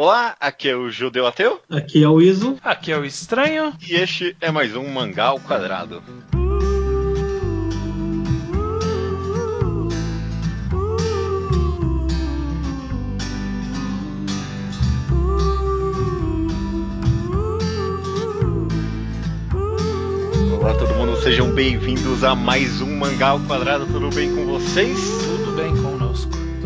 Olá, aqui é o Judeu Ateu. Aqui é o Iso. Aqui é o Estranho. E este é mais um Mangá ao Quadrado. Olá todo mundo, sejam bem-vindos a mais um Mangá ao Quadrado. Tudo bem com vocês? Tudo.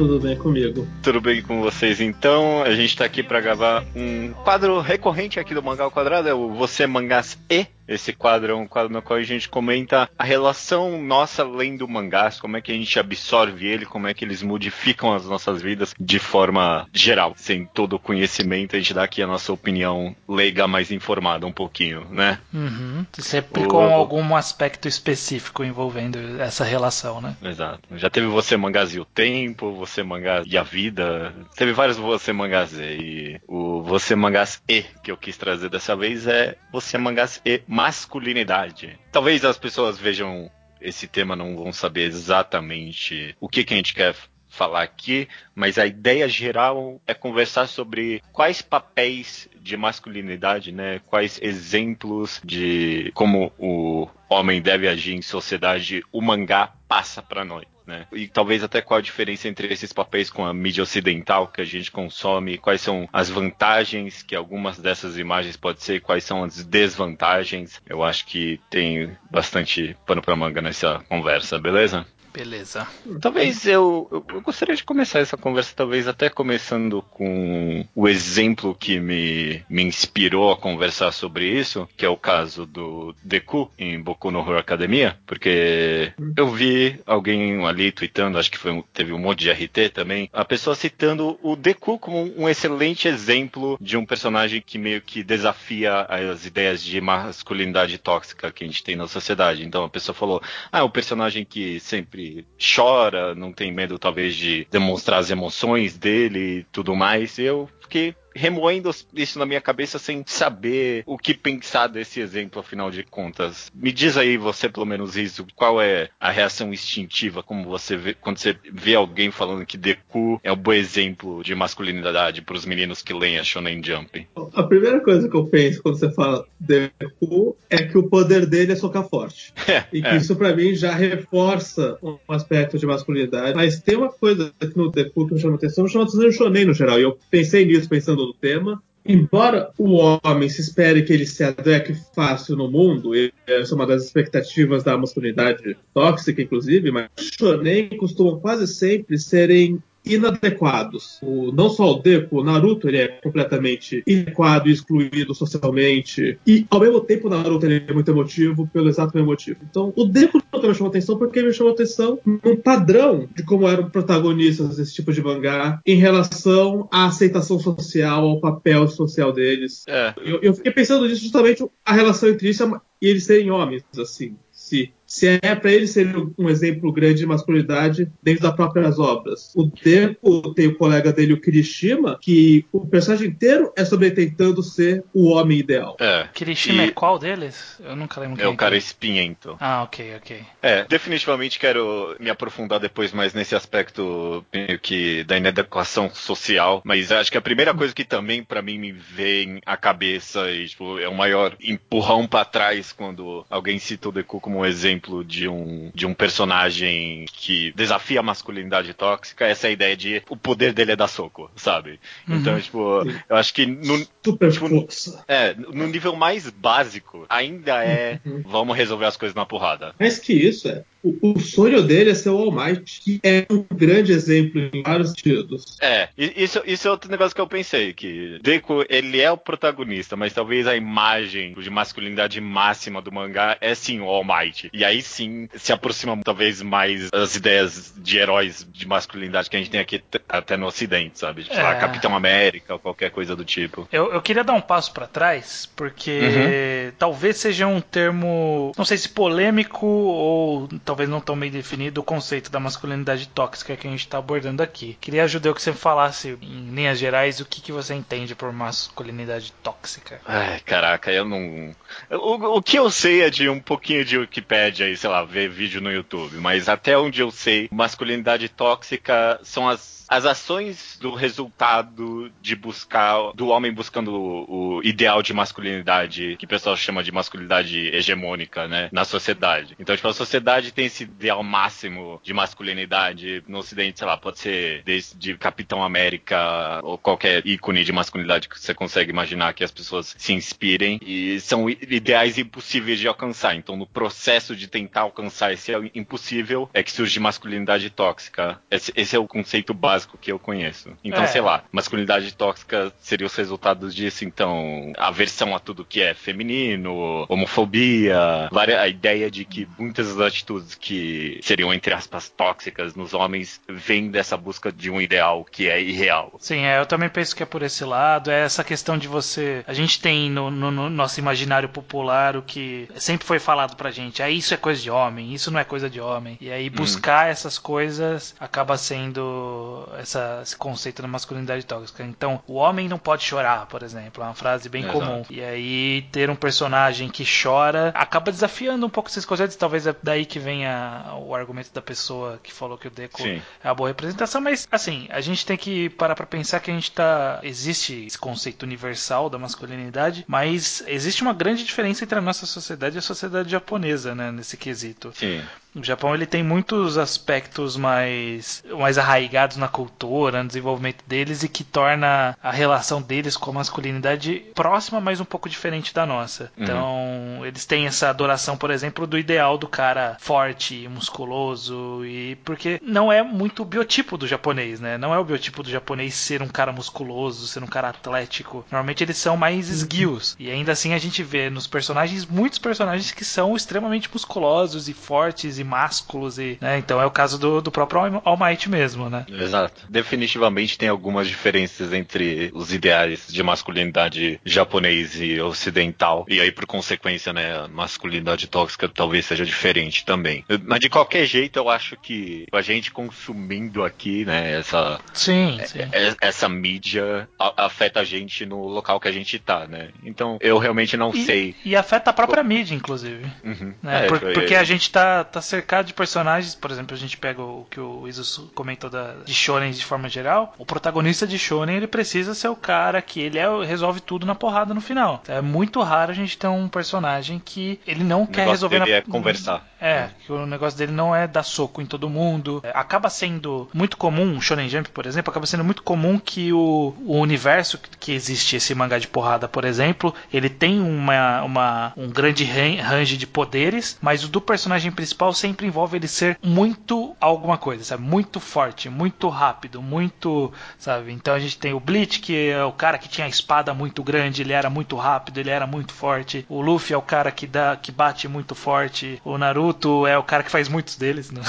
Tudo bem comigo. Tudo bem com vocês então? A gente tá aqui para gravar um quadro recorrente aqui do Mangá ao Quadrado, é o Você Mangás e. Esse quadro é um quadro no qual a gente comenta a relação nossa lendo mangás, como é que a gente absorve ele, como é que eles modificam as nossas vidas de forma geral, sem todo o conhecimento, a gente dá aqui a nossa opinião leiga mais informada um pouquinho, né? Uhum. Sempre com algum aspecto específico envolvendo essa relação, né? Exato. Já teve você mangás e o tempo, você mangás e a vida, teve vários você mangás e o você mangás e que eu quis trazer dessa vez é você mangás e masculinidade. Talvez as pessoas vejam esse tema não vão saber exatamente o que, que a gente quer falar aqui, mas a ideia geral é conversar sobre quais papéis de masculinidade, né? Quais exemplos de como o homem deve agir em sociedade o mangá passa para nós. Né? E talvez até qual a diferença entre esses papéis com a mídia ocidental que a gente consome, quais são as vantagens que algumas dessas imagens pode ser, quais são as desvantagens. Eu acho que tem bastante pano para manga nessa conversa, beleza? Beleza. Talvez eu, eu, eu, gostaria de começar essa conversa, talvez até começando com o exemplo que me, me inspirou a conversar sobre isso, que é o caso do Deku em Boku no Hero Academia, porque eu vi alguém ali tweetando, acho que foi, teve um monte de RT também, a pessoa citando o Deku como um excelente exemplo de um personagem que meio que desafia as ideias de masculinidade tóxica que a gente tem na sociedade. Então a pessoa falou, ah, é um personagem que sempre chora, não tem medo talvez de demonstrar as emoções dele e tudo mais. Eu fiquei remoendo isso na minha cabeça sem saber o que pensar desse exemplo, afinal de contas. Me diz aí, você pelo menos isso, qual é a reação instintiva como você vê quando você vê alguém falando que Deku é um bom exemplo de masculinidade para os meninos que leem a Shonen Jump? A primeira coisa que eu penso quando você fala Deku é que o poder dele é socar forte. É, e que é. isso para mim já reforça um aspecto de masculinidade. Mas tem uma coisa no Deku que me chama atenção, me chama atenção no Shonen no geral. E eu pensei nisso pensando no tema. Embora o homem se espere que ele se adeque fácil no mundo, e essa é uma das expectativas da masculinidade tóxica, inclusive, mas shonen costumam quase sempre serem inadequados. O, não só o Deku, o Naruto ele é completamente inadequado e excluído socialmente. E ao mesmo tempo o Naruto ele é muito emotivo pelo exato mesmo motivo. Então o Deku nunca me chamou atenção porque ele me chamou atenção num padrão de como eram protagonistas desse tipo de mangá em relação à aceitação social, ao papel social deles. É. Eu, eu, fiquei pensando nisso justamente a relação entre isso e eles serem homens, assim. Se se é para ele ser um exemplo grande de masculinidade dentro das próprias obras. O Deco tem o colega dele, o Kirishima, que o personagem inteiro é sobre ele tentando ser o homem ideal. É. Kirishima e... é qual deles? Eu nunca lembro É o cara é. espinhento. Ah, ok, ok. É, definitivamente quero me aprofundar depois mais nesse aspecto meio que da inadequação social, mas acho que a primeira coisa que também para mim me vem à cabeça e tipo, é o maior empurrão para trás quando alguém cita o Deku como um exemplo exemplo de um, de um personagem que desafia a masculinidade tóxica, essa é a ideia de o poder dele é dar soco, sabe? Uhum. Então, tipo, eu acho que no, Super tipo, força. É, no nível mais básico, ainda é uhum. vamos resolver as coisas na porrada. Mais que isso, é o, o, sonho dele é ser o All Might, que é um grande exemplo em vários sentidos. É, isso, isso é outro negócio que eu pensei, que Deku, ele é o protagonista, mas talvez a imagem de masculinidade máxima do mangá é sim o All Might. E aí sim se aproxima talvez mais das ideias de heróis de masculinidade que a gente tem aqui até no ocidente, sabe? Tipo, é. lá, Capitão América ou qualquer coisa do tipo. Eu, eu queria dar um passo para trás, porque uhum. talvez seja um termo, não sei se polêmico ou talvez não tão bem definido o conceito da masculinidade tóxica que a gente está abordando aqui. Queria, Judeu, que você falasse, em linhas gerais, o que, que você entende por masculinidade tóxica. Ai, caraca, eu não. O, o que eu sei é de um pouquinho de Wikipedia e, sei lá, ver vídeo no YouTube, mas até onde eu sei, masculinidade tóxica são as as ações do resultado de buscar, do homem buscando o, ideal de masculinidade, que o pessoal chama de masculinidade hegemônica, né, na sociedade. Então, tipo, a sociedade tem esse ideal máximo de masculinidade no ocidente, sei lá, pode ser desde Capitão América ou qualquer ícone de masculinidade que você consegue imaginar que as pessoas se inspirem e são ideais impossíveis de alcançar. Então, no processo de tentar alcançar esse impossível é que surge masculinidade tóxica. Esse, esse é o conceito básico básico que eu conheço. Então, é. sei lá, masculinidade tóxica seria os resultados disso, então, aversão a tudo que é feminino, homofobia, a ideia de que muitas das atitudes que seriam, entre aspas, tóxicas nos homens vêm dessa busca de um ideal que é irreal. Sim, é, eu também penso que é por esse lado, é essa questão de você. A gente tem no, no, no nosso imaginário popular o que sempre foi falado pra gente, ah, isso é coisa de homem, isso não é coisa de homem. E aí buscar hum. essas coisas acaba sendo essa, esse conceito da masculinidade tóxica. Então, o homem não pode chorar, por exemplo, é uma frase bem Exato. comum. E aí, ter um personagem que chora acaba desafiando um pouco esses conceitos. Talvez é daí que venha o argumento da pessoa que falou que o Deco Sim. é a boa representação. Mas, assim, a gente tem que parar pra pensar que a gente tá. Existe esse conceito universal da masculinidade, mas existe uma grande diferença entre a nossa sociedade e a sociedade japonesa, né, nesse quesito. Sim. O Japão ele tem muitos aspectos mais, mais arraigados na cultura, no desenvolvimento deles e que torna a relação deles com a masculinidade próxima, mas um pouco diferente da nossa. Uhum. Então, eles têm essa adoração, por exemplo, do ideal do cara forte, musculoso e porque não é muito o biotipo do japonês, né? Não é o biotipo do japonês ser um cara musculoso, ser um cara atlético. Normalmente eles são mais uhum. esguios. E ainda assim a gente vê nos personagens muitos personagens que são extremamente musculosos e fortes e másculos e, né? Então é o caso do, do próprio All Might mesmo, né? Exato. Definitivamente tem algumas diferenças entre os ideais de masculinidade japonês e ocidental. E aí, por consequência, né, a masculinidade tóxica talvez seja diferente também. Mas de qualquer jeito, eu acho que a gente consumindo aqui, né, essa sim, sim. É, essa mídia afeta a gente no local que a gente tá, né? Então, eu realmente não e, sei. E afeta a própria mídia, inclusive. Uhum. Né? É, por, porque a gente tá, tá cercado de personagens, por exemplo, a gente pega o que o Isus comentou da, de shonen de forma geral, o protagonista de shonen ele precisa ser o cara que ele é, resolve tudo na porrada no final. É muito raro a gente ter um personagem que ele não o quer resolver na é conversar. É, que o negócio dele não é dar soco em todo mundo. É, acaba sendo muito comum, Shonen Jump, por exemplo, acaba sendo muito comum que o, o universo que existe esse mangá de porrada, por exemplo, ele tem uma, uma um grande range de poderes, mas o do personagem principal sempre envolve ele ser muito alguma coisa, sabe? Muito forte, muito rápido, muito, sabe? Então a gente tem o Bleach, que é o cara que tinha a espada muito grande, ele era muito rápido, ele era muito forte. O Luffy é o cara que dá, que bate muito forte. O Naruto é o cara que faz muitos deles, né?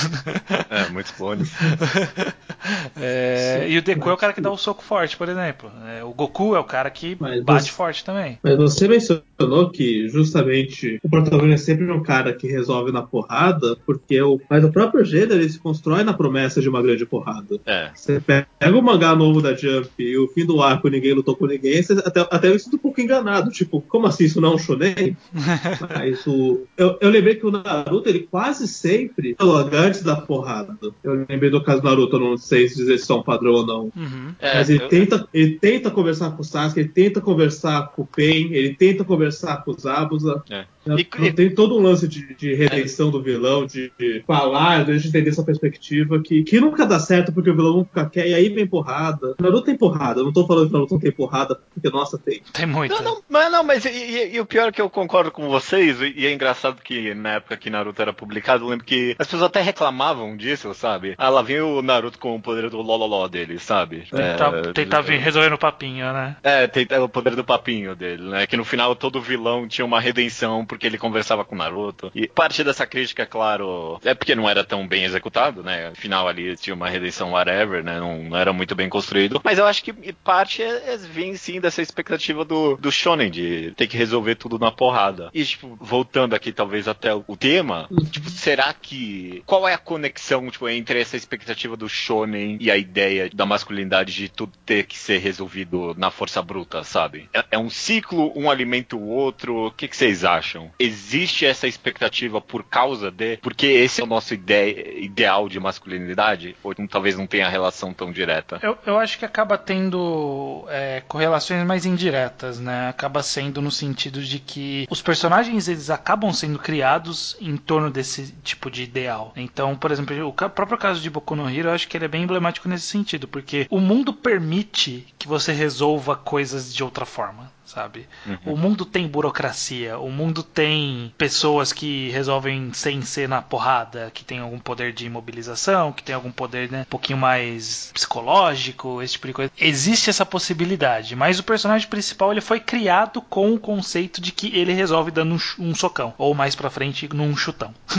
É, muitos clones. é, e o Deku é o cara que dá o soco forte, por exemplo. É, o Goku é o cara que mas bate você, forte também. Mas você mencionou que justamente o protagonista é sempre um cara que resolve na porrada, porque o, mas o próprio gênero ele se constrói na promessa de uma grande porrada. É. Você pega o mangá novo da Jump e o fim do arco ninguém lutou com ninguém, você até, até eu sinto um pouco enganado. Tipo, como assim isso não é um shonen? mas o, eu, eu lembrei que o Naruto ele quase sempre antes da porrada. Eu lembrei do caso do Naruto, não sei se dizer se é um padrão ou não. Uhum. É, mas ele, eu... tenta, ele tenta conversar com o Sasuke, ele tenta conversar com o Pain, ele tenta conversar com o É. E, tem todo um lance de, de redenção é. do vilão, de, de falar, de entender essa perspectiva, que, que nunca dá certo porque o vilão nunca quer, e aí vem porrada. Naruto tem porrada, eu não tô falando que Naruto não tem porrada, porque nossa, tem. Tem muito. Não, não, mas, não, mas e, e, o pior é que eu concordo com vocês, e é engraçado que na época que Naruto era publicado, eu lembro que as pessoas até reclamavam disso, sabe? Ah, lá vem o Naruto com o poder do lololó dele, sabe? Tentar, é, tentar vir resolvendo o papinho, né? É, tentar o poder do papinho dele, né? Que no final todo vilão tinha uma redenção porque ele conversava com o Naruto. E parte dessa crítica, claro, é porque não era tão bem executado, né? Afinal, ali tinha uma redenção whatever, né? Não, não era muito bem construído. Mas eu acho que parte é, é, vem sim dessa expectativa do, do Shonen, de ter que resolver tudo na porrada. E, tipo, voltando aqui talvez até o tema, uhum. tipo, será que. Qual é a conexão, tipo, entre essa expectativa do Shonen e a ideia da masculinidade de tudo ter que ser resolvido na força bruta, sabe? É, é um ciclo, um alimenta o outro. O que, que vocês acham? Existe essa expectativa por causa de. Porque esse é o nosso ide ideal de masculinidade? Ou talvez não tenha relação tão direta? Eu, eu acho que acaba tendo é, correlações mais indiretas, né? Acaba sendo no sentido de que os personagens eles acabam sendo criados em torno desse tipo de ideal. Então, por exemplo, o próprio caso de Boku no Hero, eu acho que ele é bem emblemático nesse sentido, porque o mundo permite que você resolva coisas de outra forma sabe? Uhum. O mundo tem burocracia, o mundo tem pessoas que resolvem sem ser na porrada, que tem algum poder de imobilização, que tem algum poder né, um pouquinho mais psicológico, esse tipo de coisa. Existe essa possibilidade, mas o personagem principal ele foi criado com o conceito de que ele resolve dando um, um socão, ou mais pra frente num chutão.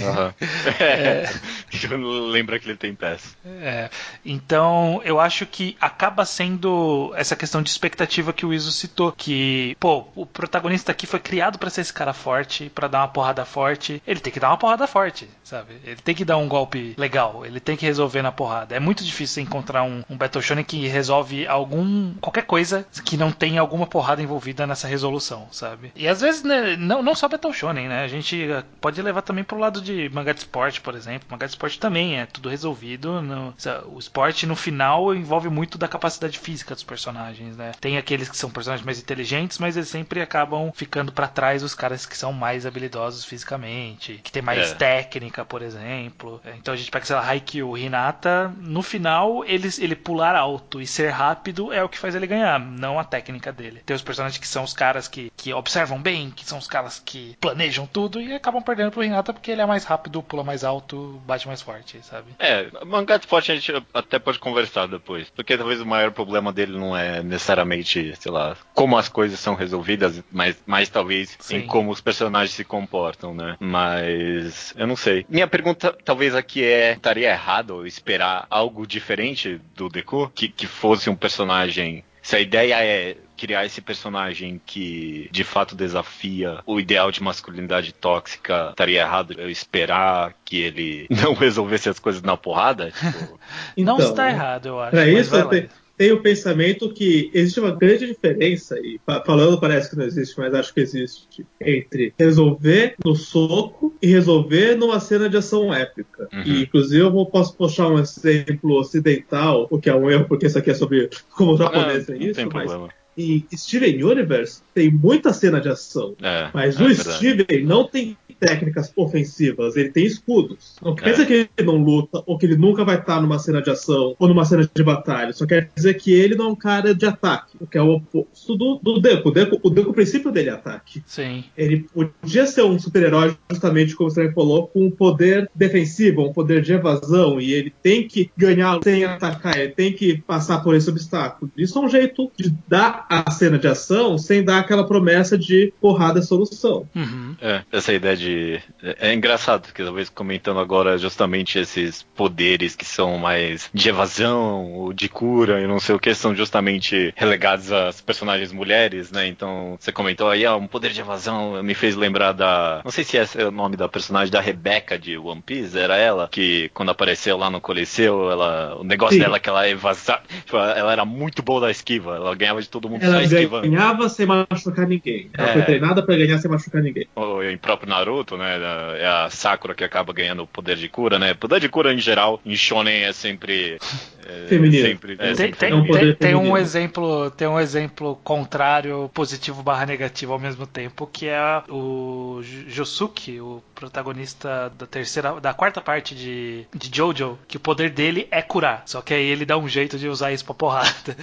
uhum. é. Lembra que ele tem pés. É. Então, eu acho que acaba sendo essa questão de expectativa que o Iso citou, que, pô, o protagonista aqui foi criado para ser esse cara forte, para dar uma porrada forte. Ele tem que dar uma porrada forte, sabe? Ele tem que dar um golpe legal, ele tem que resolver na porrada. É muito difícil encontrar um, um Battle Shonen que resolve algum qualquer coisa que não tenha alguma porrada envolvida nessa resolução, sabe? E às vezes, né, não, não só Battle Shonen, né? A gente pode levar também pro lado de mangá de esporte, por exemplo. Mangá de esporte também é tudo resolvido. No, o esporte no final envolve muito da capacidade física dos personagens, né? Tem aqueles que são personagens mais inteligentes, mas eles sempre acabam ficando para trás os caras que são mais habilidosos fisicamente, que tem mais é. técnica, por exemplo. Então a gente pega, sei lá, Haikyuu, Hinata, no final eles, ele pular alto e ser rápido é o que faz ele ganhar, não a técnica dele. Tem os personagens que são os caras que, que observam bem, que são os caras que planejam tudo e acabam perdendo pro Hinata porque ele é mais rápido, pula mais alto, bate mais forte, sabe? É, mangá de forte a gente até pode conversar depois, porque talvez o maior problema dele não é necessariamente, sei lá, como as coisas são resolvidas, mas mais talvez Sim. em como os personagens se comportam, né? Mas eu não sei. Minha pergunta talvez aqui é: estaria errado esperar algo diferente do Deku? Que, que fosse um personagem. Se a ideia é criar esse personagem que de fato desafia o ideal de masculinidade tóxica, estaria errado eu esperar que ele não resolvesse as coisas na porrada? Tipo... então, não está errado, eu acho. Pra isso, tem o pensamento que existe uma grande diferença, e falando parece que não existe, mas acho que existe, entre resolver no soco e resolver numa cena de ação épica. Uhum. E, inclusive, eu posso puxar um exemplo ocidental, o que é um erro, porque isso aqui é sobre como o japonês é isso, mas. Problema. Em Steven Universe tem muita cena de ação, é, mas é o verdade. Steven não tem técnicas ofensivas, ele tem escudos. Não quer é. dizer que ele não luta, ou que ele nunca vai estar numa cena de ação, ou numa cena de batalha. Só quer dizer que ele não é um cara de ataque, o que é o oposto do, do Deku. O Deku, o Deku, o princípio dele é ataque. Sim. Ele podia ser um super-herói, justamente como você falou, com um poder defensivo, um poder de evasão, e ele tem que ganhar sem atacar, ele tem que passar por esse obstáculo. Isso é um jeito de dar a cena de ação sem dar aquela promessa de porrada solução. Uhum. É, essa ideia de é, é engraçado, que talvez comentando agora justamente esses poderes que são mais de evasão ou de cura e não sei o que, são justamente relegados às personagens mulheres, né? Então, você comentou aí, ah, um poder de evasão me fez lembrar da. Não sei se esse é o nome da personagem da Rebecca de One Piece, era ela, que quando apareceu lá no Coliseu, ela, o negócio Sim. dela é que ela evasava. Tipo, ela era muito boa da esquiva, ela ganhava de todo mundo ela só esquivando. Ela ganhava sem machucar ninguém. Ela é. foi treinada pra ganhar sem machucar ninguém. Ou em próprio Naruto Naruto, né? É a Sakura que acaba ganhando o poder de cura, né? Poder de cura em geral, em Shonen é sempre. Feminino. Sempre, é, tem, tem, um tem, tem, um exemplo, tem um exemplo contrário, positivo barra negativo ao mesmo tempo, que é o Josuke, o protagonista da terceira, da quarta parte de, de Jojo, que o poder dele é curar. Só que aí ele dá um jeito de usar isso pra porrada.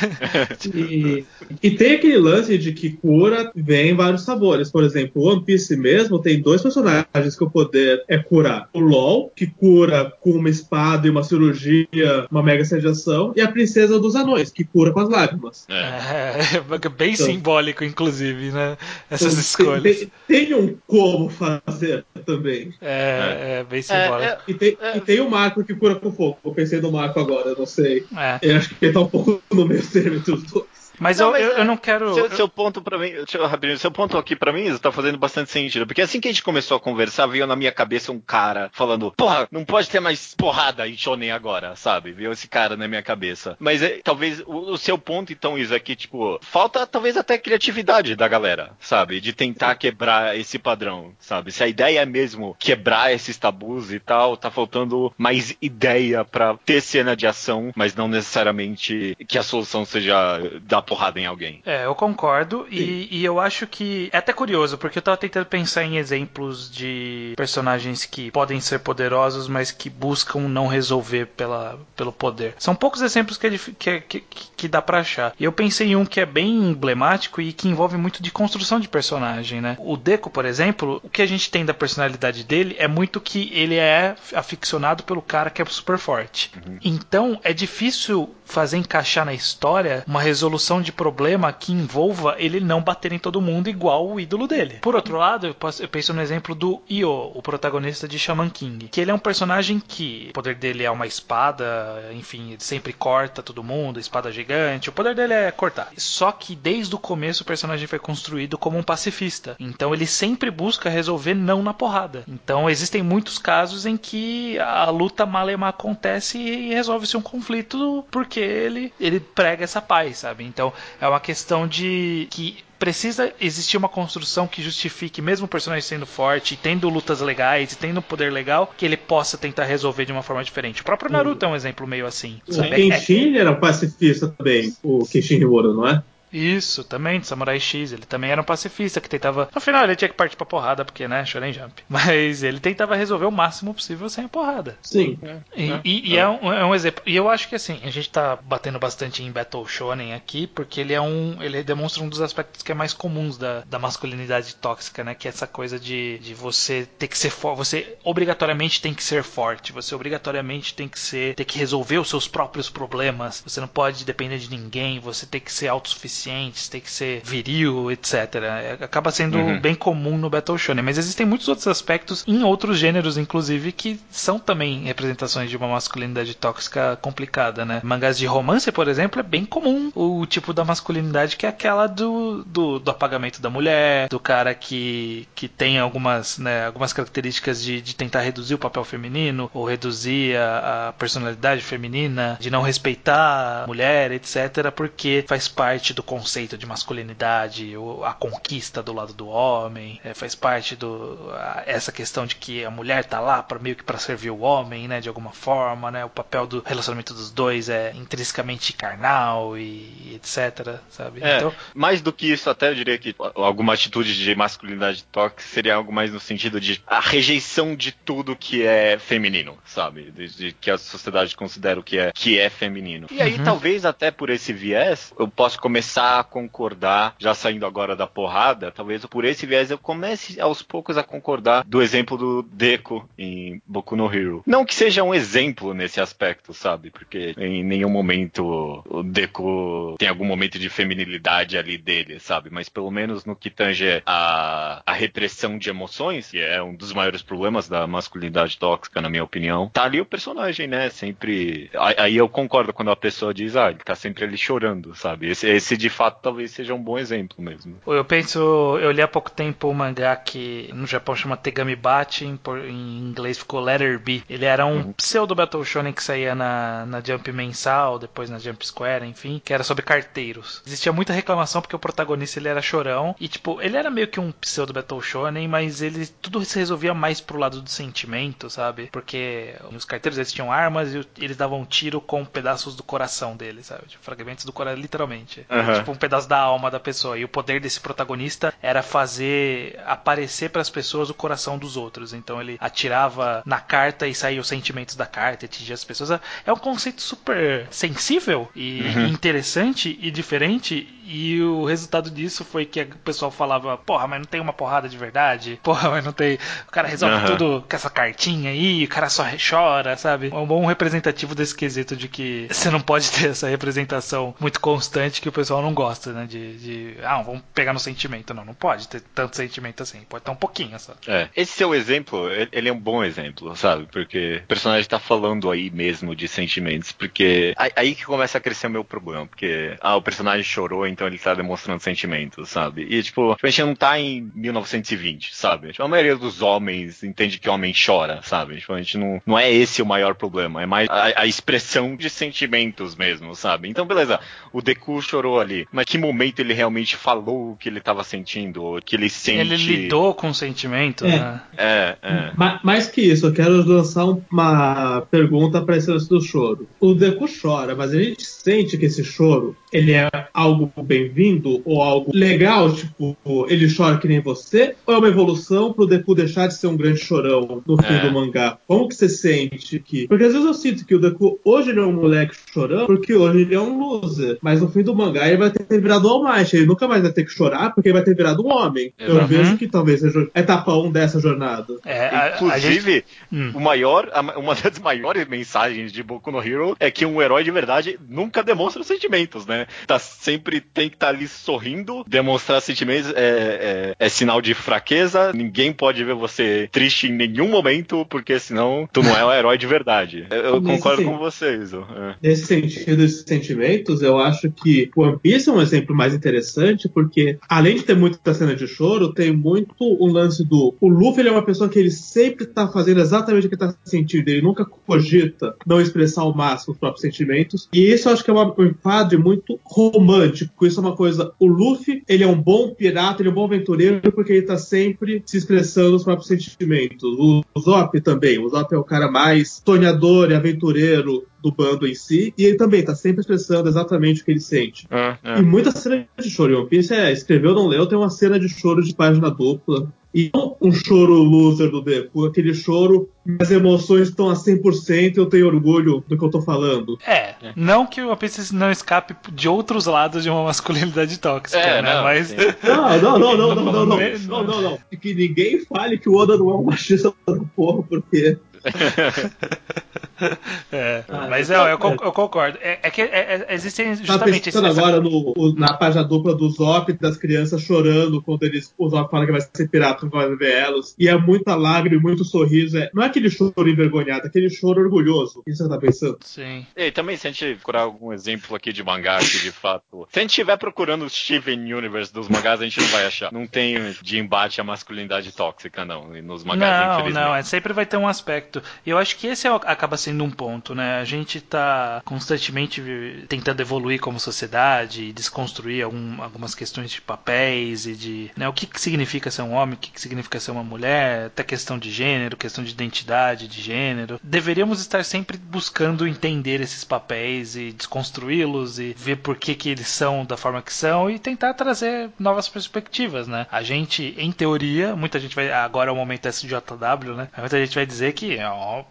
e, e tem aquele lance de que cura vem em vários sabores. Por exemplo, One Piece mesmo tem dois personagens que o poder é curar. O LOL, que cura com uma espada e uma cirurgia, uma mega sediação, e a princesa dos anões, que cura com as lágrimas. É, é bem então, simbólico, inclusive, né? Essas então, escolhas. Tem, tem, um como fazer também. É, é. é bem simbólico. É, e, tem, e tem o Marco que cura com fogo. Eu pensei no Marco agora, eu não sei. Eu acho que ele tá um pouco no meio termo entre os dois. Mas, não, eu, mas eu, eu, não quero. Seu, seu ponto para mim, rapidinho, seu ponto aqui para mim está fazendo bastante sentido. Porque assim que a gente começou a conversar, veio na minha cabeça um cara falando: Porra, não pode ter mais porrada em Shonen agora, sabe? Veio esse cara na minha cabeça. Mas é, talvez o, o, seu ponto, então, Isa, aqui, tipo, falta talvez até criatividade da galera, sabe? De tentar quebrar esse padrão, sabe? Se a ideia é mesmo quebrar esses tabus e tal, tá faltando mais ideia para ter cena de ação, mas não necessariamente que a solução seja dar porrada em alguém. É, eu concordo. E, e, eu acho que é até curioso, porque eu tava tentando pensar em exemplos de personagens que podem ser poderosos, mas que buscam não resolver pela, pelo poder. São poucos exemplos que, é, que, que, que dá pra achar. E eu pensei em um que é bem emblemático e que envolve muito de construção de personagem, né? O Deco, por exemplo, o que a gente tem da personalidade dele é muito que ele é aficionado pelo cara que é super forte. Uhum. Então é difícil fazer encaixar na história uma resolução de problema que envolva ele não bater em todo mundo igual o ídolo dele. Por outro lado, eu, posso, eu penso no exemplo do Io, o protagonista de Shaman King, que ele é um personagem que o poder dele é uma espada, enfim, ele sempre corta todo mundo, espada gigante, o poder dele é cortar. Só que desde o começo o personagem foi construído como um pacifista. Então ele sempre busca resolver não na porrada. Então existem muitos casos em que a luta malema acontece e resolve-se um conflito porque ele, ele prega essa paz, sabe? Então é uma questão de que precisa existir uma construção que justifique, mesmo o personagem sendo forte, tendo lutas legais e tendo um poder legal, que ele possa tentar resolver de uma forma diferente. O próprio Naruto é um exemplo meio assim. O Kenshin era pacifista também, o Kenshin Himuro, não é? Isso, também, de Samurai X. Ele também era um pacifista que tentava. No final ele tinha que partir pra porrada, porque, né, Shonen Jump. Mas ele tentava resolver o máximo possível sem a porrada. Sim. E, é, e, e é, um, é, um, exemplo. E eu acho que assim, a gente tá batendo bastante em Battle Shonen aqui, porque ele é um. Ele demonstra um dos aspectos que é mais comuns da, da masculinidade tóxica, né? Que é essa coisa de, de você ter que ser forte. Você obrigatoriamente tem que ser forte. Você obrigatoriamente tem que ser. ter que resolver os seus próprios problemas. Você não pode depender de ninguém. Você tem que ser autossuficiente suficientes, tem que ser viril, etc. É, acaba sendo uhum. bem comum no Battle Shonen, mas existem muitos outros aspectos em outros gêneros, inclusive, que são também representações de uma masculinidade tóxica complicada, né? Mangás de romance, por exemplo, é bem comum o tipo da masculinidade que é aquela do, do, do apagamento da mulher, do cara que, que tem algumas, né, algumas características de, de tentar reduzir o papel feminino ou reduzir a, a personalidade feminina, de não respeitar a mulher, etc., porque faz parte do conceito de masculinidade, a conquista do lado do homem, é, faz parte do a, essa questão de que a mulher tá lá para meio que para servir o homem, né, de alguma forma, né, o papel do relacionamento dos dois é intrinsecamente carnal e, etc, sabe? É, então, mais do que isso, até eu diria que alguma atitude de masculinidade tóxica seria algo mais no sentido de a rejeição de tudo que é feminino, sabe? De, de que a sociedade considera o que é que é feminino. E aí uhum. talvez até por esse viés eu posso começar começar a concordar, já saindo agora da porrada, talvez por esse viés eu comece aos poucos a concordar do exemplo do Deco em Boku no Hero. Não que seja um exemplo nesse aspecto, sabe? Porque em nenhum momento o Deco tem algum momento de feminilidade ali dele, sabe? Mas pelo menos no que tange a, a repressão de emoções, que é um dos maiores problemas da masculinidade tóxica, na minha opinião, tá ali o personagem, né? Sempre. Aí eu concordo quando a pessoa diz, ah, ele tá sempre ali chorando, sabe? Esse, esse de fato talvez seja um bom exemplo mesmo. Eu penso, eu li há pouco tempo um mangá que no Japão chama Tegami Bachi, em, em inglês ficou Letter B. Ele era um uhum. pseudo Battle Shonen que saía na, na Jump mensal, depois na Jump Square, enfim, que era sobre carteiros. Existia muita reclamação porque o protagonista ele era chorão e tipo, ele era meio que um pseudo Battle Shonen, mas ele tudo se resolvia mais pro lado do sentimento, sabe? Porque os carteiros eles tinham armas e eles davam um tiro com pedaços do coração deles, sabe? Tipo, fragmentos do coração, literalmente. Uhum. Uhum. Tipo, um pedaço da alma da pessoa. E o poder desse protagonista era fazer aparecer para as pessoas o coração dos outros. Então ele atirava na carta e saía os sentimentos da carta, atingia as pessoas. É um conceito super sensível e uhum. interessante e diferente. E o resultado disso foi que o pessoal falava: Porra, mas não tem uma porrada de verdade? Porra, mas não tem. O cara resolve uhum. tudo com essa cartinha aí, o cara só chora, sabe? É um bom representativo desse quesito de que você não pode ter essa representação muito constante que o pessoal não gosta, né? De, de ah, vamos pegar no sentimento. Não, não pode ter tanto sentimento assim. Pode ter um pouquinho só. É. Esse seu exemplo, ele é um bom exemplo, sabe? Porque o personagem tá falando aí mesmo de sentimentos. Porque aí que começa a crescer o meu problema. Porque, ah, o personagem chorou, então ele tá demonstrando sentimentos, sabe? E, tipo, a gente não tá em 1920, sabe? Tipo, a maioria dos homens entende que homem chora, sabe? Tipo, a gente não, não é esse o maior problema. É mais a, a expressão de sentimentos mesmo, sabe? Então, beleza, o Deku chorou ali. Mas que momento ele realmente falou o que ele tava sentindo? O que ele sente? Ele lidou com o sentimento, é. né? É, é. mais que isso, eu quero lançar uma pergunta para esse lance do choro. O Deku chora, mas a gente sente que esse choro ele é algo bem-vindo ou algo legal, tipo, ele chora que nem você, ou é uma evolução pro Deku deixar de ser um grande chorão no fim é. do mangá? Como que você sente que. Porque às vezes eu sinto que o Deku hoje ele é um moleque chorão, porque hoje ele é um loser. Mas no fim do mangá ele vai ter virado All Might. Ele nunca mais vai ter que chorar porque ele vai ter virado um homem. Uhum. Eu vejo que talvez seja etapa 1 dessa jornada. É, Inclusive, gente... hum. o maior, uma das maiores mensagens de Boku no Hero é que um herói de verdade nunca demonstra sentimentos, né? Tá sempre tem que estar tá ali sorrindo, demonstrar sentimentos é, é, é, sinal de fraqueza. Ninguém pode ver você triste em nenhum momento, porque senão tu não é um herói de verdade. Eu, eu concordo com vocês. É. Nesse sentido, esses sentimentos, eu acho que One Piece é um exemplo mais interessante, porque além de ter muita cena de choro, tem muito um lance do. O Luffy é uma pessoa que ele sempre tá fazendo exatamente o que tá sentindo, ele nunca cogita não expressar ao máximo os próprios sentimentos. E isso eu acho que é um enquadre muito romântico. Isso é uma coisa. O Luffy, ele é um bom pirata, ele é um bom aventureiro, porque ele tá sempre se expressando os próprios sentimentos. O Zop também. O Zop é o cara mais sonhador e aventureiro do bando em si, e ele também tá sempre expressando exatamente o que ele sente. É, é. E muita cena de choro. One Piece é, escreveu, não leu, tem uma cena de choro de página dupla. E não um choro loser do Deku, aquele choro, as emoções estão a 100% eu tenho orgulho do que eu tô falando. É, não que o One Piece não escape de outros lados de uma masculinidade tóxica, é, né? Não, Mas... Não, não, não, não, não, não, não, não, não, não. Que ninguém fale que o Oda não é um machista da porra, porque é, ah, mas eu, eu, eu concordo. É, é que é, é existem justamente tá pensando agora no, na página dupla do Zop, das crianças chorando quando eles, o Zop fala que vai ser pirata, não vai ver elas. E é muita lágrima e muito sorriso. É, não é aquele choro envergonhado, é aquele choro orgulhoso. Isso você tá pensando? Sim. E também, se a gente procurar algum exemplo aqui de mangá que de fato. Se a gente estiver procurando o Steven Universe dos mangás, a gente não vai achar. Não tem de embate à masculinidade tóxica, não. Nos mangás, não, Não, é, sempre vai ter um aspecto. E eu acho que esse é, acaba sendo um ponto, né? A gente está constantemente tentando evoluir como sociedade desconstruir algum, algumas questões de papéis e de né, o que, que significa ser um homem, o que, que significa ser uma mulher, até questão de gênero, questão de identidade de gênero. Deveríamos estar sempre buscando entender esses papéis e desconstruí-los e ver por que, que eles são da forma que são e tentar trazer novas perspectivas, né? A gente, em teoria, muita gente vai. Agora é o momento SJW, né? Muita gente vai dizer que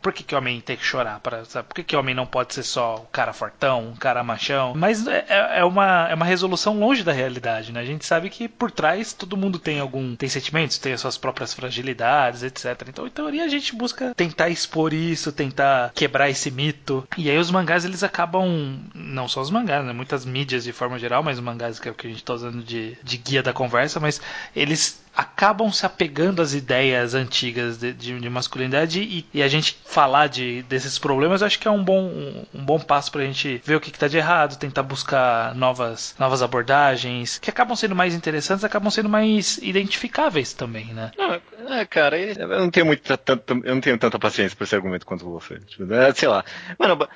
por que, que o homem tem que chorar? Pra, sabe? Por que, que homem não pode ser só o cara fortão, um cara machão? Mas é, é, é, uma, é uma resolução longe da realidade, né? A gente sabe que por trás todo mundo tem algum. tem sentimentos, tem as suas próprias fragilidades, etc. Então, em teoria, a gente busca tentar expor isso, tentar quebrar esse mito. E aí os mangás eles acabam. Não só os mangás, né? Muitas mídias de forma geral, mas os mangás que é o que a gente tá usando de, de guia da conversa, mas eles acabam se apegando às ideias antigas de, de, de masculinidade e, e, a gente falar de, desses problemas, acho que é um bom, um, um bom passo para a gente ver o que está de errado, tentar buscar novas, novas abordagens que acabam sendo mais interessantes, acabam sendo mais identificáveis também, né? Não, é, cara, eu não tenho muito, tanto, eu não tenho tanta paciência por esse argumento quanto você. Tipo, é, sei lá. Mano,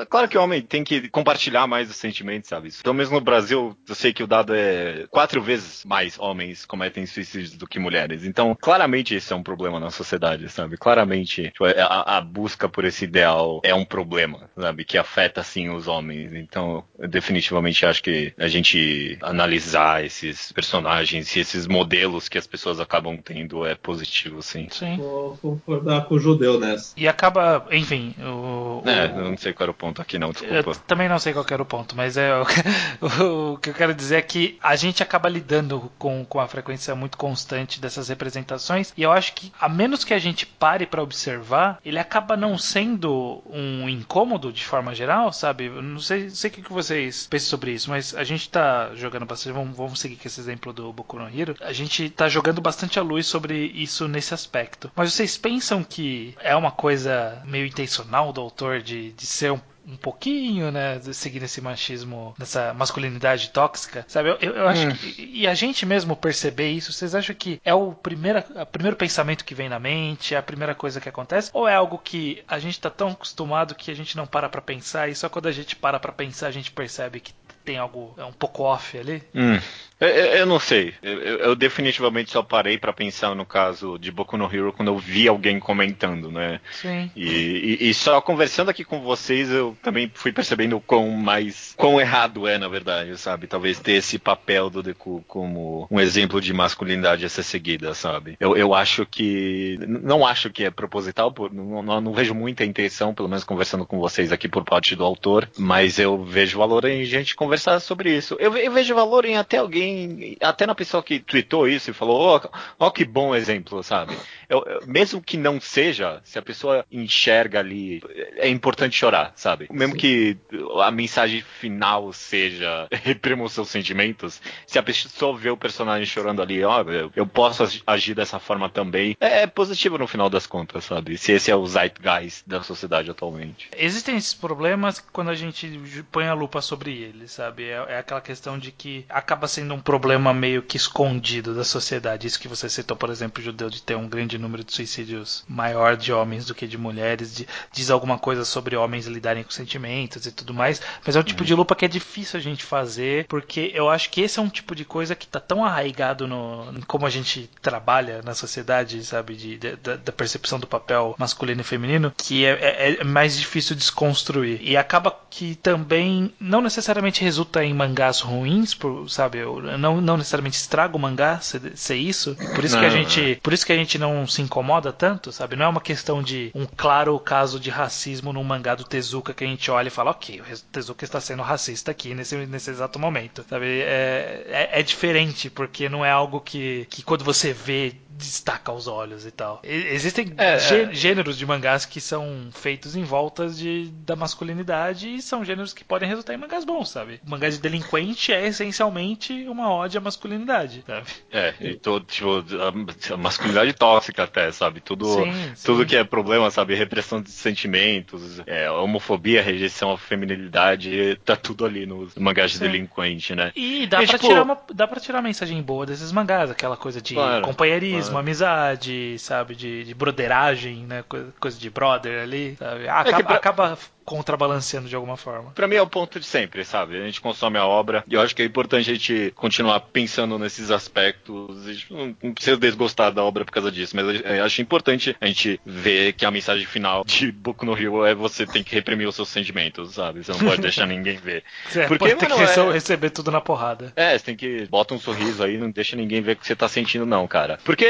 é claro que o homem tem que compartilhar mais os sentimentos, sabe? Pelo menos no Brasil, eu sei que o dado é quatro vezes mais homens cometem suicídio inteligentes do que mulheres. Então, claramente isso é um problema na sociedade, sabe? Claramente tipo, é, a, a, busca por esse ideal é um problema, sabe? Que afeta, sim, os homens. Então, eu definitivamente acho que a gente analisar esses personagens e esses modelos que as pessoas acabam tendo é positivo, sim. Sim. Vou concordar com o judeu nessa. E acaba, enfim, o... É, eu não sei qual era o ponto aqui, não, desculpa. Eu também não sei qual era o ponto, mas é o, o que eu quero dizer é que a gente acaba lidando com, com a frequência muito constante dessas representações e eu acho que, a menos que a gente pare para observar, ele acaba não sendo um incômodo de forma geral, sabe? Eu não sei, sei o que vocês pensam sobre isso, mas a gente tá jogando bastante, vamos, vamos seguir com esse exemplo do Boku no Hero, a gente tá jogando bastante a luz sobre isso nesse aspecto. Mas vocês pensam que é uma coisa meio intencional do autor de, de ser um um pouquinho, né, seguir esse machismo, nessa masculinidade tóxica, sabe? Eu, eu, acho hum. que, e a gente mesmo perceber isso, vocês acham que é o primeiro, o primeiro pensamento que vem na mente, é a primeira coisa que acontece, ou é algo que a gente tá tão acostumado que a gente não para para pensar e só quando a gente para para pensar a gente percebe que tem algo é um pouco off ali? Hum. Eu, eu, não sei. Eu, eu, definitivamente só parei para pensar no caso de Boku no Hero quando eu vi alguém comentando, né? Sim. E, e, e, só conversando aqui com vocês, eu também fui percebendo quão mais quão errado é, na verdade, sabe? Talvez ter esse papel do Deku como um exemplo de masculinidade a ser seguida, sabe? Eu, eu acho que. Não acho que é proposital, não, não, não vejo muita intenção, pelo menos conversando com vocês aqui por parte do autor, mas eu vejo valor em gente conversar sobre isso. Eu, eu vejo valor em até alguém até na pessoa que tweetou isso e falou, ó, oh, oh, que bom exemplo, sabe? Eu, eu, mesmo que não seja, se a pessoa enxerga ali, é importante chorar, sabe? Mesmo Sim. que a mensagem final seja reprima os seus sentimentos, se a pessoa vê o personagem chorando ali, ó, oh, eu, posso agir dessa forma também, é, é positivo no final das contas, sabe? Se esse é o zeitgeist da sociedade atualmente. Existem esses problemas quando a gente põe a lupa sobre eles, sabe? É, é aquela questão de que acaba sendo um problema meio que escondido da sociedade. Isso que você citou, por exemplo, o judeu de ter um grande número de suicídios maior de homens do que de mulheres, de, diz alguma coisa sobre homens lidarem com sentimentos e tudo mais, mas é um tipo uhum. de lupa que é difícil a gente fazer, porque eu acho que esse é um tipo de coisa que tá tão arraigado no como a gente trabalha na sociedade, sabe, de, de da, da, percepção do papel masculino e feminino, que é, é, é mais difícil desconstruir. E acaba que também não necessariamente resulta em mangás ruins, por, sabe, não, não necessariamente estraga o mangá ser, ser isso. Por isso não, que a gente, por isso que a gente não se incomoda tanto, sabe? Não é uma questão de um claro caso de racismo no mangá do Tezuka que a gente olha e fala, ok, o Tezuka está sendo racista aqui nesse, nesse exato momento, sabe? É, é, é diferente porque não é algo que, que quando você vê destaca os olhos e tal. Existem é, gê é. gêneros de mangás que são feitos em voltas de, da masculinidade e são gêneros que podem resultar em mangás bons, sabe? O mangá de delinquente é essencialmente uma ode à masculinidade, sabe? É, e todo, tipo, a, a masculinidade tóxica até, sabe? Tudo, sim, sim. tudo que é problema, sabe? Repressão de sentimentos, é, homofobia, rejeição à feminilidade, tá tudo ali no mangá de sim. delinquente, né? E dá, e, pra tipo... tirar uma, dá pra tirar uma mensagem boa desses mangás, aquela coisa de claro, companheirismo, claro. amizade, sabe? De, de broderagem, né? Coisa, coisa de brother ali, sabe? Acaba, é pra... acaba contrabalanceando de alguma forma. Para mim é o ponto de sempre, sabe? A gente consome a obra e eu acho que é importante a gente continuar pensando nesses aspectos. A gente não precisa desgostar da obra por causa disso, mas eu acho importante a gente ver que a mensagem final de Boku no Hero é você tem que reprimir os seus sentimentos, sabe? Você não pode deixar ninguém ver. É, Porque tem que é... receber tudo na porrada. É, você tem que bota um sorriso aí, não deixa ninguém ver o que você tá sentindo não, cara. Porque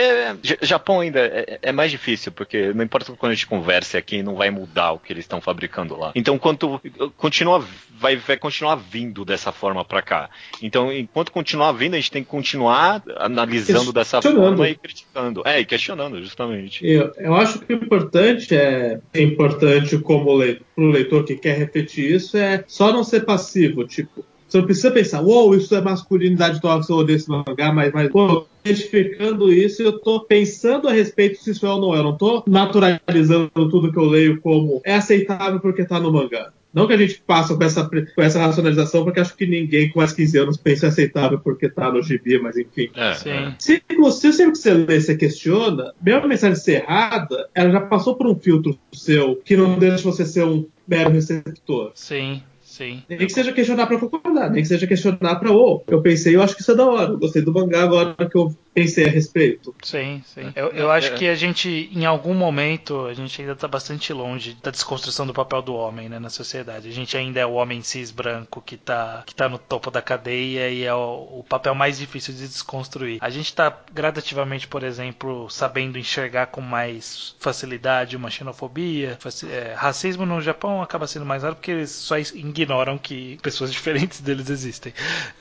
Japão ainda é, é mais difícil, porque não importa quando a gente conversa aqui, não vai mudar o que eles estão fabricando lá. Então, quanto continua, vai, vai continuar vindo dessa forma para cá. Então, enquanto continuar vindo, a gente tem que continuar analisando dessa forma e criticando. É, e questionando, justamente. Eu, eu acho que o importante é, é importante como leitor, pro leitor que quer repetir isso, é só não ser passivo, tipo, você não precisa pensar, uou, wow, isso é masculinidade tóxica ou desse mangá, mas, mas pô, identificando isso, eu tô pensando a respeito se isso é ou não é. Eu não tô naturalizando tudo que eu leio como é aceitável porque tá no mangá. Não que a gente passe com essa, com essa racionalização, porque acho que ninguém com mais 15 anos pensa aceitável porque tá no gibi, mas enfim. É, se você sempre que você lê, você questiona, mesmo a mensagem ser errada, ela já passou por um filtro seu que não deixa você ser um mero receptor. Sim. Sim. Nem que seja questionar pra concordar, nem que seja questionar pra, ô, oh, eu pensei, eu acho que isso é da hora, eu gostei do mangá agora que eu pensei a respeito. Sim, sim. Eu, eu acho que a gente, em algum momento, a gente ainda está bastante longe da desconstrução do papel do homem né, na sociedade. A gente ainda é o homem cis branco que está que tá no topo da cadeia e é o, o papel mais difícil de desconstruir. A gente está gradativamente, por exemplo, sabendo enxergar com mais facilidade uma xenofobia. É, racismo no Japão acaba sendo mais raro porque eles só ignoram que pessoas diferentes deles existem.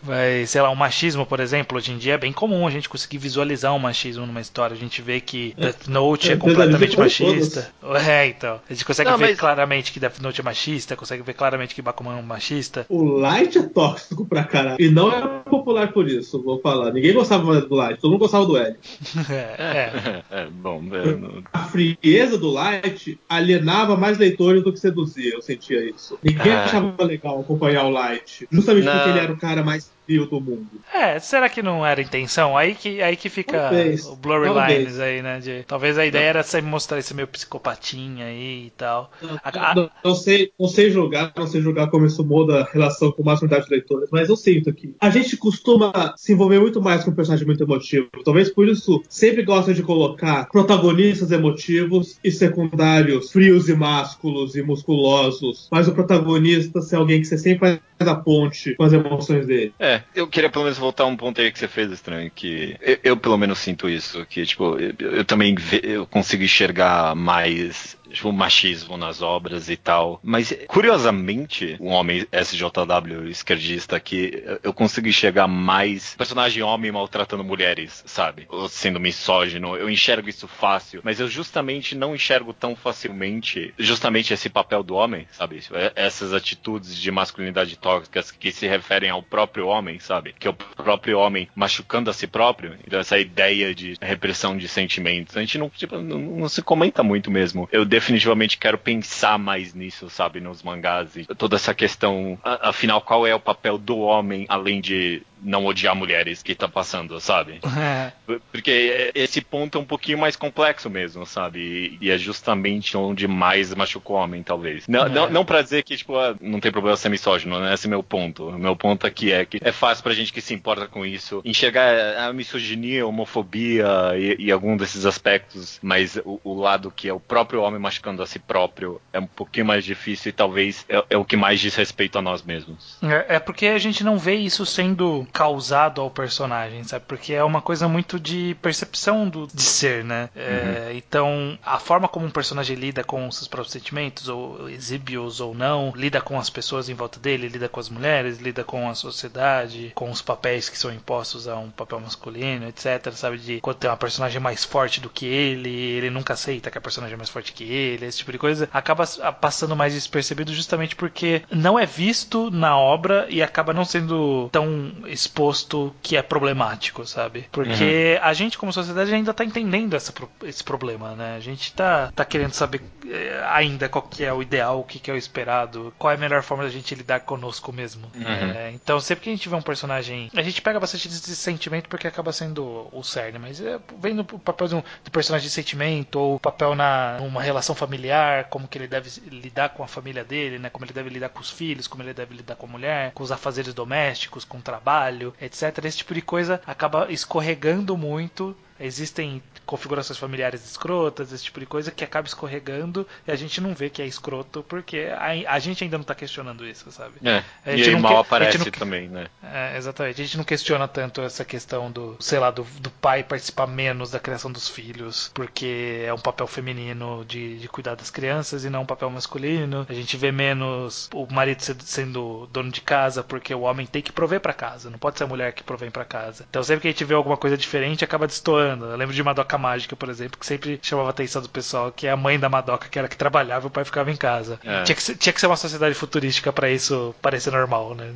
Mas, sei lá, o machismo, por exemplo, hoje em dia é bem comum a gente conseguir visualizar um machismo numa história. A gente vê que é, Death Note é, é completamente machista. É, então. A gente consegue Não, ver mas... claramente que Death Note é machista, consegue ver claramente que Bakuman é um machista. O Light é tóxico pra caralho. E não é popular por isso, vou falar. Ninguém gostava do Light, todo mundo gostava do L. é, é. é, bom. É, a frieza do Light alienava mais leitores do que seduzia, eu sentia isso. Ninguém ah. achava legal acompanhar o Light. Justamente não. porque ele era o cara mais do mundo. É, será que não era intenção? Aí que, aí que fica talvez, o blurry talvez. lines aí, né? De, talvez a ideia era sempre mostrar esse meio psicopatinha aí e tal. Não, a, não, não, sei, não sei julgar, não sei julgar como isso muda a relação com mais unidade de leitores, mas eu sinto que a gente costuma se envolver muito mais com um personagem muito emotivo. Talvez por isso sempre gosta de colocar protagonistas emotivos e secundários frios e másculos e musculosos, mas o protagonista ser alguém que você sempre faz a ponte com as emoções dele. É, eu queria pelo menos voltar um ponto aí que você fez, estranho, que eu, eu pelo menos sinto isso, que tipo, eu, eu também ve, eu consigo enxergar mais tipo, machismo nas obras e tal. Mas, curiosamente, um homem SJW esquerdista aqui, eu consigo enxergar mais personagem homem maltratando mulheres, sabe? Ou sendo misógino. Eu enxergo isso fácil, mas eu justamente não enxergo tão facilmente justamente esse papel do homem, sabe? Essas atitudes de masculinidade tóxicas que se referem ao próprio homem, sabe? Que é o próprio homem machucando a si próprio. Então, essa ideia de repressão de sentimentos. A gente não, tipo, não, não se comenta muito mesmo. Eu definitivamente quero pensar mais nisso, sabe, nos mangás e toda essa questão, afinal, qual é o papel do homem além de não odiar mulheres que tá passando, sabe? É. Porque esse ponto é um pouquinho mais complexo mesmo, sabe? E, é justamente onde mais machucou o homem, talvez. Não, é. não, não pra dizer que, tipo, ah, não tem problema ser misógino, né? Esse é meu ponto. O meu ponto aqui é que é fácil pra gente que se importa com isso enxergar a misoginia, a homofobia e, e algum desses aspectos, mas o, o, lado que é o próprio homem machucando a si próprio é um pouquinho mais difícil e talvez é, é o que mais diz respeito a nós mesmos. É, é porque a gente não vê isso sendo causado ao personagem, sabe? Porque é uma coisa muito de percepção do, de ser, né? É, uhum. Então, a forma como um personagem lida com seus próprios sentimentos, ou exibe-os ou não, lida com as pessoas em volta dele, lida com as mulheres, lida com a sociedade, com os papéis que são impostos a um papel masculino, etc. Sabe? De quando tem uma personagem mais forte do que ele, ele nunca aceita que a personagem é mais forte que ele, esse tipo de coisa, acaba passando mais despercebido justamente porque não é visto na obra e acaba não sendo tão exposto que é problemático, sabe? Porque uhum. a gente, como sociedade, ainda tá entendendo essa, esse problema, né? A gente tá, tá querendo saber eh, ainda qual que é o ideal, o que, que é o esperado, qual é a melhor forma da gente lidar conosco mesmo. Uhum. É, então, sempre que a gente vê um personagem. A gente pega bastante desse sentimento porque acaba sendo o cerne, mas é, vem no papel do, do personagem de sentimento, ou o papel na uma relação familiar, como que ele deve lidar com a família dele, né? Como ele deve lidar com os filhos, como ele deve lidar com a mulher, com os afazeres domésticos, com o trabalho trabalho, etc. Esse tipo de coisa acaba escorregando muito existem configurações familiares escrotas, esse tipo de coisa que acaba escorregando e a gente não vê que é escroto porque a, a gente ainda não está questionando isso, sabe? É, e aí mal que, aparece não, também, né? É, exatamente. A gente não questiona tanto essa questão do, sei lá, do, do pai participar menos da criação dos filhos porque é um papel feminino de, de cuidar das crianças e não um papel masculino. A gente vê menos o marido sendo dono de casa porque o homem tem que prover para casa, não pode ser a mulher que provém para casa. Então sempre que a gente vê alguma coisa diferente acaba destoando eu lembro de Madoka Mágica, por exemplo, que sempre chamava a atenção do pessoal, que é a mãe da Madoka, que era que trabalhava e o pai ficava em casa. É. Tinha, que ser, tinha que ser uma sociedade futurística para isso parecer normal, né?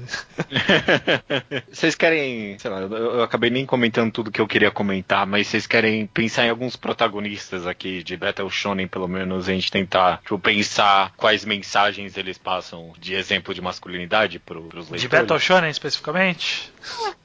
vocês querem, sei lá, eu, eu, acabei nem comentando tudo que eu queria comentar, mas vocês querem pensar em alguns protagonistas aqui de Battle Shonen, pelo menos, a gente tentar tipo, pensar quais mensagens eles passam de exemplo de masculinidade pro, pros leitores? De Battle Shonen especificamente?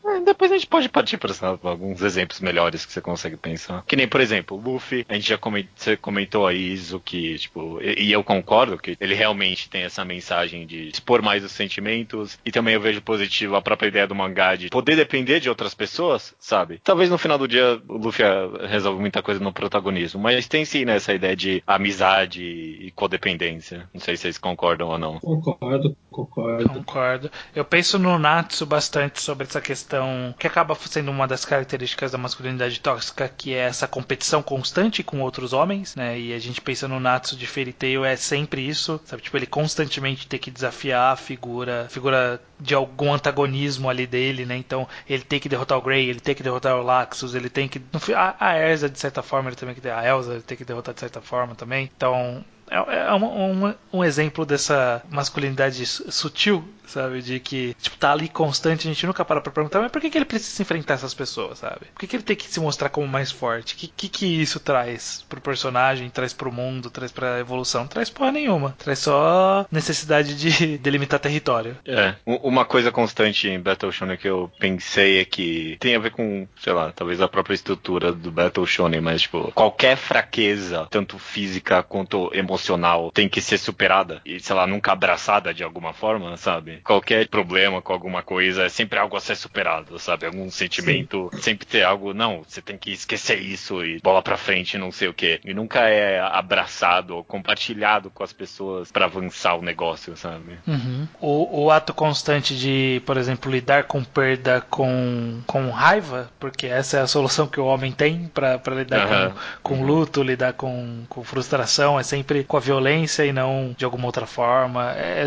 É, depois a gente pode partir para alguns exemplos melhores que você consegue pensar. Que nem, por exemplo, o Luffy, a gente já comentou, você comentou aí isso que, tipo, e, e eu concordo que ele realmente tem essa mensagem de expor mais os sentimentos e também eu vejo positivo a própria ideia do mangá de poder depender de outras pessoas, sabe? Talvez no final do dia o Luffy resolve muita coisa no protagonismo, mas tem sim né, essa ideia de amizade e codependência. Não sei se vocês concordam ou não. Concordo, concordo. Concordo. Eu penso no Natsu bastante sobre essa questão que acaba sendo uma das características da masculinidade tóxica, que é essa competição constante com outros homens, né? E a gente pensa no Natsu de Fairy Tail é sempre isso, sabe? Tipo, ele constantemente ter que desafiar a figura, figura de algum antagonismo ali dele, né? Então, ele tem que derrotar o Grey, ele tem que derrotar o Laxus, ele tem que a, a Erza de certa forma, ele também que a Elsa, ele tem que derrotar de certa forma também. Então, é, é um, um, um, exemplo dessa masculinidade sutil, sabe? De que, tipo, tá ali constante, a gente nunca para pra perguntar, mas por que, que ele precisa enfrentar essas pessoas, sabe? Por que, que ele tem que se mostrar como mais forte? O que, que, que isso traz pro personagem, traz pro mundo, traz pra evolução? Não traz porra nenhuma. Traz só necessidade de delimitar território. É. Uma coisa constante em Battle Shonen que eu pensei é que tem a ver com, sei lá, talvez a própria estrutura do Battle Shonen, mas, tipo, qualquer fraqueza, tanto física quanto emocional, emocional tem que ser superada e, sei lá, nunca abraçada de alguma forma, sabe? Qualquer problema com alguma coisa é sempre algo a ser superado, sabe? Algum sentimento, Sim. sempre ter algo, não, você tem que esquecer isso e bola pra frente, não sei o que. E nunca é abraçado ou compartilhado com as pessoas para avançar o negócio, sabe? Uhum. O, o ato constante de, por exemplo, lidar com perda com, com raiva, porque essa é a solução que o homem tem para lidar uhum. com, com luto, lidar com, com frustração, é sempre com a violência e não de alguma outra forma. É,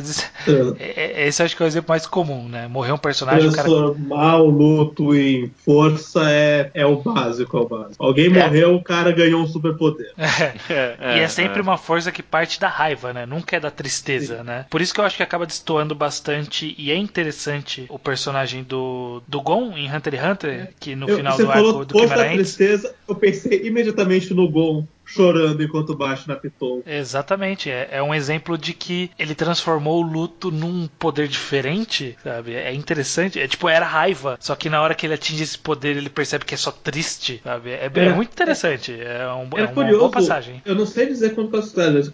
é, é, esse acho que é o exemplo mais comum, né? Morrer um personagem. Transformar cara... o luto em força é, é o básico, é o básico. Alguém é. morreu, o cara ganhou um superpoder. É. e é sempre uma força que parte da raiva, né? Nunca é da tristeza, Sim. né? Por isso que eu acho que acaba destoando bastante e é interessante o personagem do, do Gon em Hunter x Hunter, que no eu, final do arco do tristeza, eu pensei imediatamente no Gon chorando enquanto bate na Pitou. Exatamente, é, é, um exemplo de que ele transformou o luto num poder diferente, sabe? É interessante, é tipo, era raiva, só que na hora que ele atinge esse poder ele percebe que é só triste, sabe? É, é, é muito interessante, é, um, é, é uma curioso, boa passagem. Eu não sei dizer quanto a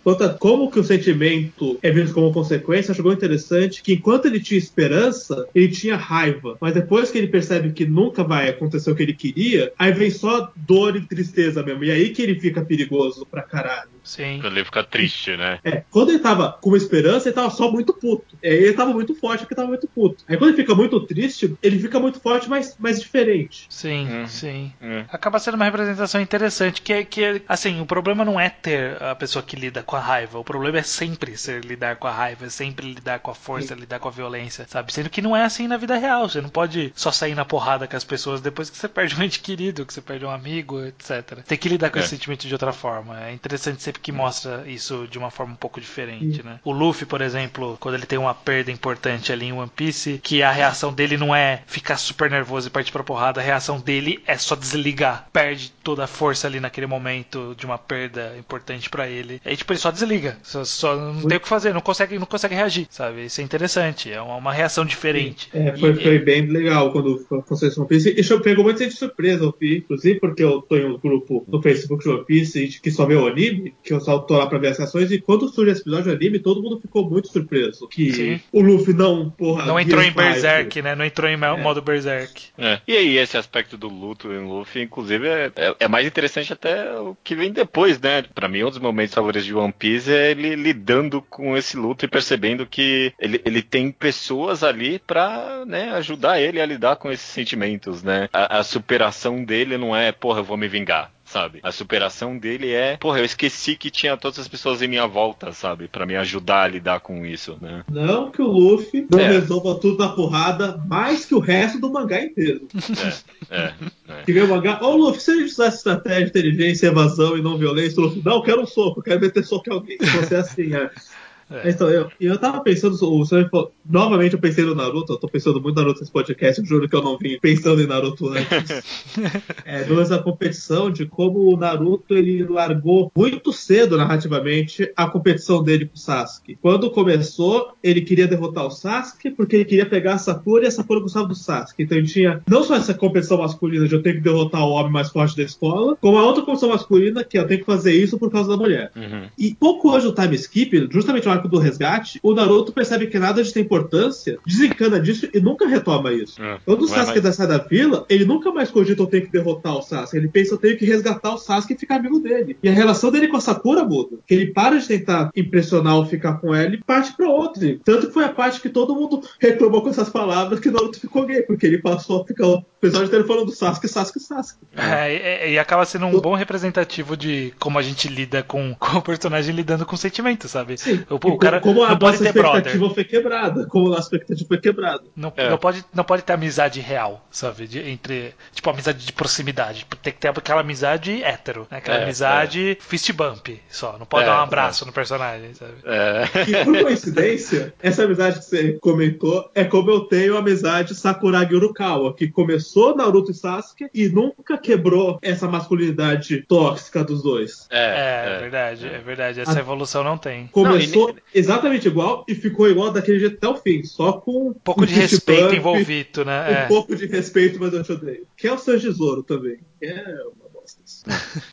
quanto a como que o sentimento é visto como consequência, chegou interessante que enquanto ele tinha esperança, ele tinha raiva, mas depois que ele percebe que nunca vai acontecer o que ele queria, aí vem só dor e tristeza mesmo, e aí que ele fica perigoso perigoso pra caralho. Sim. Quando ele fica triste, né? É, quando ele tava com esperança, ele tava só muito puto. É, ele tava muito forte porque tava muito puto. Aí quando ele fica muito triste, ele fica muito forte, mas, mas diferente. Sim, uhum. sim. Uhum. Acaba sendo uma representação interessante, que, que, assim, o problema não é ter a pessoa que lida com a raiva, o problema é sempre ser lidar com a raiva, é sempre lidar com a força, sim. lidar com a violência, sabe? Sendo que não é assim na vida real, você não pode só sair na porrada com as pessoas depois que você perde um ente querido, que você perde um amigo, etc. Tem que lidar com é. esse sentimento de outra forma. É interessante sempre que mostra isso de uma forma um pouco diferente, né? O Luffy, por exemplo, quando ele tem uma perda importante ali em One Piece, que a reação dele não é ficar super nervoso e partir pra porrada, a reação dele é só desligar. Perde toda a força ali naquele momento de uma perda importante para ele. Aí, tipo, ele só desliga. Só, só não tem o que fazer, não consegue, não consegue reagir, sabe? Isso é interessante, é uma, uma reação diferente. É, foi, e, foi bem legal quando aconteceu One Piece. E pegou muita gente de surpresa, inclusive porque eu tô em um grupo no Facebook de One Piece que só vê o anime, eu só tô lá pra ver as reações, e quando surge esse episódio do anime, todo mundo ficou muito surpreso. Que Sim. o Luffy não, porra. Não entrou em Berserk, né? Não entrou em é. modo Berserk. É. E aí, esse aspecto do luto em Luffy, inclusive, é, é, é, mais interessante até o que vem depois, né? Pra mim, um dos momentos favoritos de One Piece é ele lidando com esse luto e percebendo que ele, ele tem pessoas ali pra né, ajudar ele a lidar com esses sentimentos, né? A, a superação dele não é, porra, eu vou me vingar sabe? A superação dele é, porra, eu esqueci que tinha todas as pessoas em minha volta, sabe? para me ajudar a lidar com isso, né? Não que o Luffy não é. resolva tudo na porrada mais que o resto do mangá inteiro. É, é. é. Que vê o mangá, ô oh, Luffy, se a gente usasse estratégia, inteligência, evasão e não violência, o Luffy, não, eu quero um soco, eu quero meter soco em alguém. Se você é assim, é. É. Então, eu, eu tava pensando, o senhor falou, novamente eu pensei no Naruto, eu tô pensando muito no Naruto nesse podcast, eu juro que eu não vim pensando em Naruto antes. é, durante competição de como o Naruto ele largou muito cedo narrativamente a competição dele com o Sasuke. Quando começou, ele queria derrotar o Sasuke porque ele queria pegar a Sakura e a Sakura gostava do Sasuke. Então ele tinha não só essa competição masculina de eu tenho que derrotar o homem mais forte da escola, como a outra competição masculina que eu tenho que fazer isso por causa da mulher. Uhum. E pouco hoje o time skip, justamente o arco do resgate, o Naruto percebe que nada de ter importância, desencana disso e nunca retoma isso. Uhum. Quando o Sasuke mais... sai da vila, ele nunca mais cogita eu tenho que derrotar o Sasuke. Ele pensa eu tenho que resgatar o Sasuke e ficar amigo dele. E a relação dele com a Sakura muda. Que ele para de tentar impressionar ou ficar com ela e parte pra outra. Tanto que foi a parte que todo mundo reclamou com essas palavras que o Naruto ficou gay, porque ele passou a ficar. Apesar de ter falando do Sasuke, Sasuke, Sasuke. É, e, e acaba sendo um bom representativo de como a gente lida com, com o personagem lidando com sentimento, sabe? Sim. O, o cara como a nossa expectativa brother. foi quebrada. Como a expectativa foi quebrada. Não, é. não, pode, não pode ter amizade real, sabe? De, entre. Tipo, amizade de proximidade. Tem que ter aquela amizade hétero, né? Aquela é, amizade é. fist bump só. Não pode é, dar um abraço no personagem, sabe? É. E por coincidência, essa amizade que você comentou é como eu tenho a amizade Sakuragi Urukawa, que começou Naruto e Sasuke e nunca quebrou essa masculinidade tóxica dos dois. É, é, é verdade, é verdade. Essa a... evolução não tem. Começou não, exatamente igual e ficou igual daquele jeito até o fim, só com um pouco de respeito envolvido, né? Um pouco de respeito, mas eu te odeio. Que é o seu tesouro também. É uma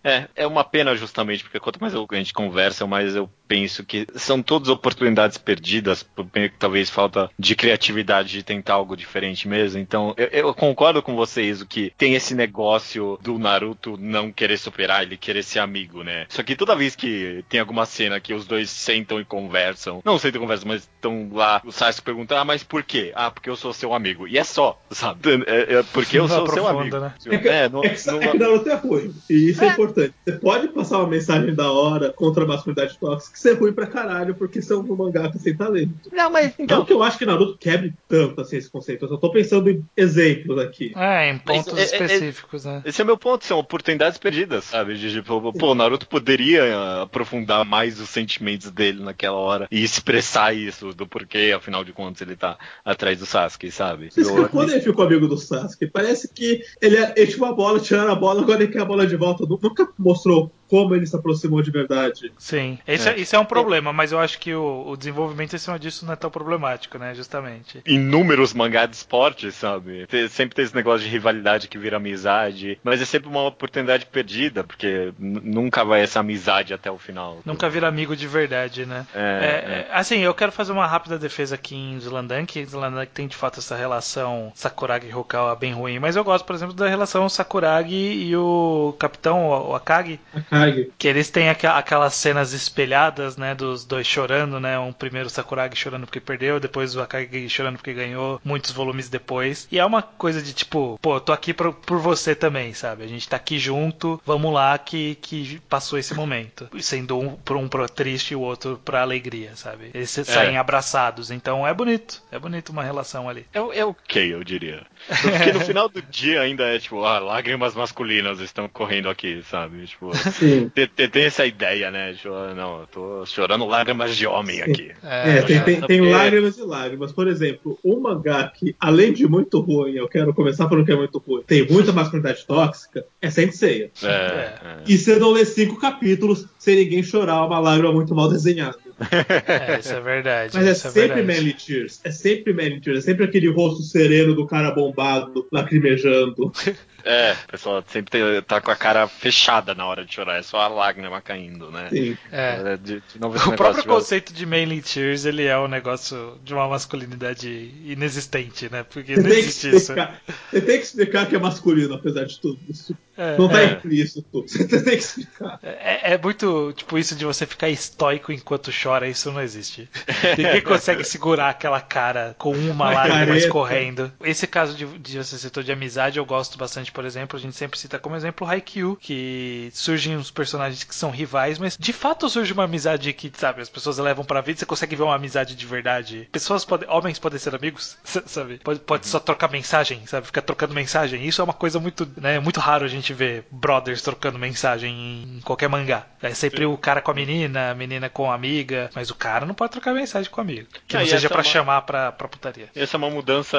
É, é uma pena justamente, porque quanto mais a gente conversa, mais eu penso que são todas oportunidades perdidas, por talvez falta de criatividade de tentar algo diferente mesmo. Então, eu, eu, concordo com vocês o que tem esse negócio do Naruto não querer superar, ele querer ser amigo, né? Só que toda vez que tem alguma cena que os dois sentam e conversam, não sentam e conversam, mas estão lá, o Sasuke pergunta, ah, mas por quê? Ah, porque eu sou seu amigo. E é só, sabe? É, é porque eu sou seu amigo. Né? É que, não, é que, não... é que Naruto é ruim. E isso é, é importante. Você pode passar uma mensagem da hora contra a masculinidade tóxica que ser ruim pra caralho, porque são um mangá sem talento. Não, mas. Então... Não que eu acho que Naruto quebre tanto assim esse conceito. Eu só tô pensando em exemplos aqui. É, em pontos mas, é, é, específicos, é, né? Esse é o meu ponto, são oportunidades perdidas, sabe? De, tipo, pô, Naruto poderia aprofundar mais os sentimentos dele naquela hora e expressar isso, do porquê, afinal de contas, ele tá atrás do Sasuke, sabe? Eu, quando ele ficou amigo do Sasuke, parece que ele, é, ele tinha uma bola, tiraram a bola, agora ele quer a bola de volta. Nunca mostrou como ele se aproximou de verdade. Sim, esse é, é, isso é um problema, mas eu acho que o, o, desenvolvimento em cima disso não é tão problemático, né? Justamente. Inúmeros mangás de esporte, sabe? Tem, sempre tem esse negócio de rivalidade que vira amizade, mas é sempre uma oportunidade perdida, porque nunca vai essa amizade até o final. Nunca vira amigo de verdade, né? É, é, é. assim, eu quero fazer uma rápida defesa aqui em Zlandank. Zlandank tem de fato essa relação Sakuragi e Hokawa bem ruim, mas eu gosto, por exemplo, da relação Sakuragi e o capitão, o Akagi. Sakuragi. Que eles têm aquelas cenas espelhadas, né, dos dois chorando, né, um primeiro Sakuragi chorando porque perdeu, depois o Akagi chorando porque ganhou, muitos volumes depois. E é uma coisa de tipo, pô, tô aqui por, por você também, sabe? A gente tá aqui junto, vamos lá que, que passou esse momento. Sendo um pra um pro triste e o outro pra alegria, sabe? Eles é. saem abraçados, então é bonito. É bonito uma relação ali. É, é ok, eu diria. Porque no final do dia ainda é tipo, ah, lágrimas masculinas estão correndo aqui, sabe? Tipo, tem, tem, tem, essa ideia, né? De, não, eu tô chorando lágrimas de homem aqui. É, é tem, tem, tem lágrimas e lágrimas. Por exemplo, um mangá que, além de muito ruim, eu quero começar falando que é muito ruim, tem muita masculinidade tóxica, é Sensei. É, é. E você não lê cinco capítulos sem ninguém chorar uma lágrima muito mal desenhada. É, isso é verdade. Mas é, é sempre verdade. Manly Tears. É sempre Manly Tears. É sempre aquele rosto sereno do cara bombado, lacrimejando. É, o pessoal sempre tem, tá com a cara fechada na hora de chorar, é só a lágrima caindo, né? Sim. É. é de, de o próprio conceito de Manly Tears, ele é um negócio de uma masculinidade inexistente, né? Porque você não existe explicar, isso. Você tem que explicar que é masculino, apesar de tudo. Isso é, não tá é. implícito. Você tem que explicar. É, é, muito, tipo, isso de você ficar estoico enquanto chora, isso não existe. Ninguém consegue segurar aquela cara com uma lágrima escorrendo. Esse caso de, de você citou de amizade, eu gosto bastante por exemplo, a gente sempre cita como exemplo Haikyuu, que surgem uns personagens que são rivais, mas de fato surge uma amizade que, sabe, as pessoas levam pra vida, você consegue ver uma amizade de verdade. Pessoas podem, homens podem ser amigos, sabe? Pode, pode só trocar mensagem, sabe? Ficar trocando mensagem. Isso é uma coisa muito, né, muito raro a gente vê brothers trocando mensagem em qualquer mangá. É sempre Sim. o cara com a menina, a menina com a amiga, mas o cara não pode trocar mensagem com o amigo. Que ah, não seja para é uma... chamar pra, pra putaria. Essa é uma mudança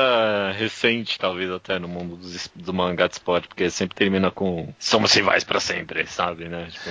recente, talvez até no mundo dos, do mangá de porque sempre termina com somos rivais para sempre, sabe, né? Tipo,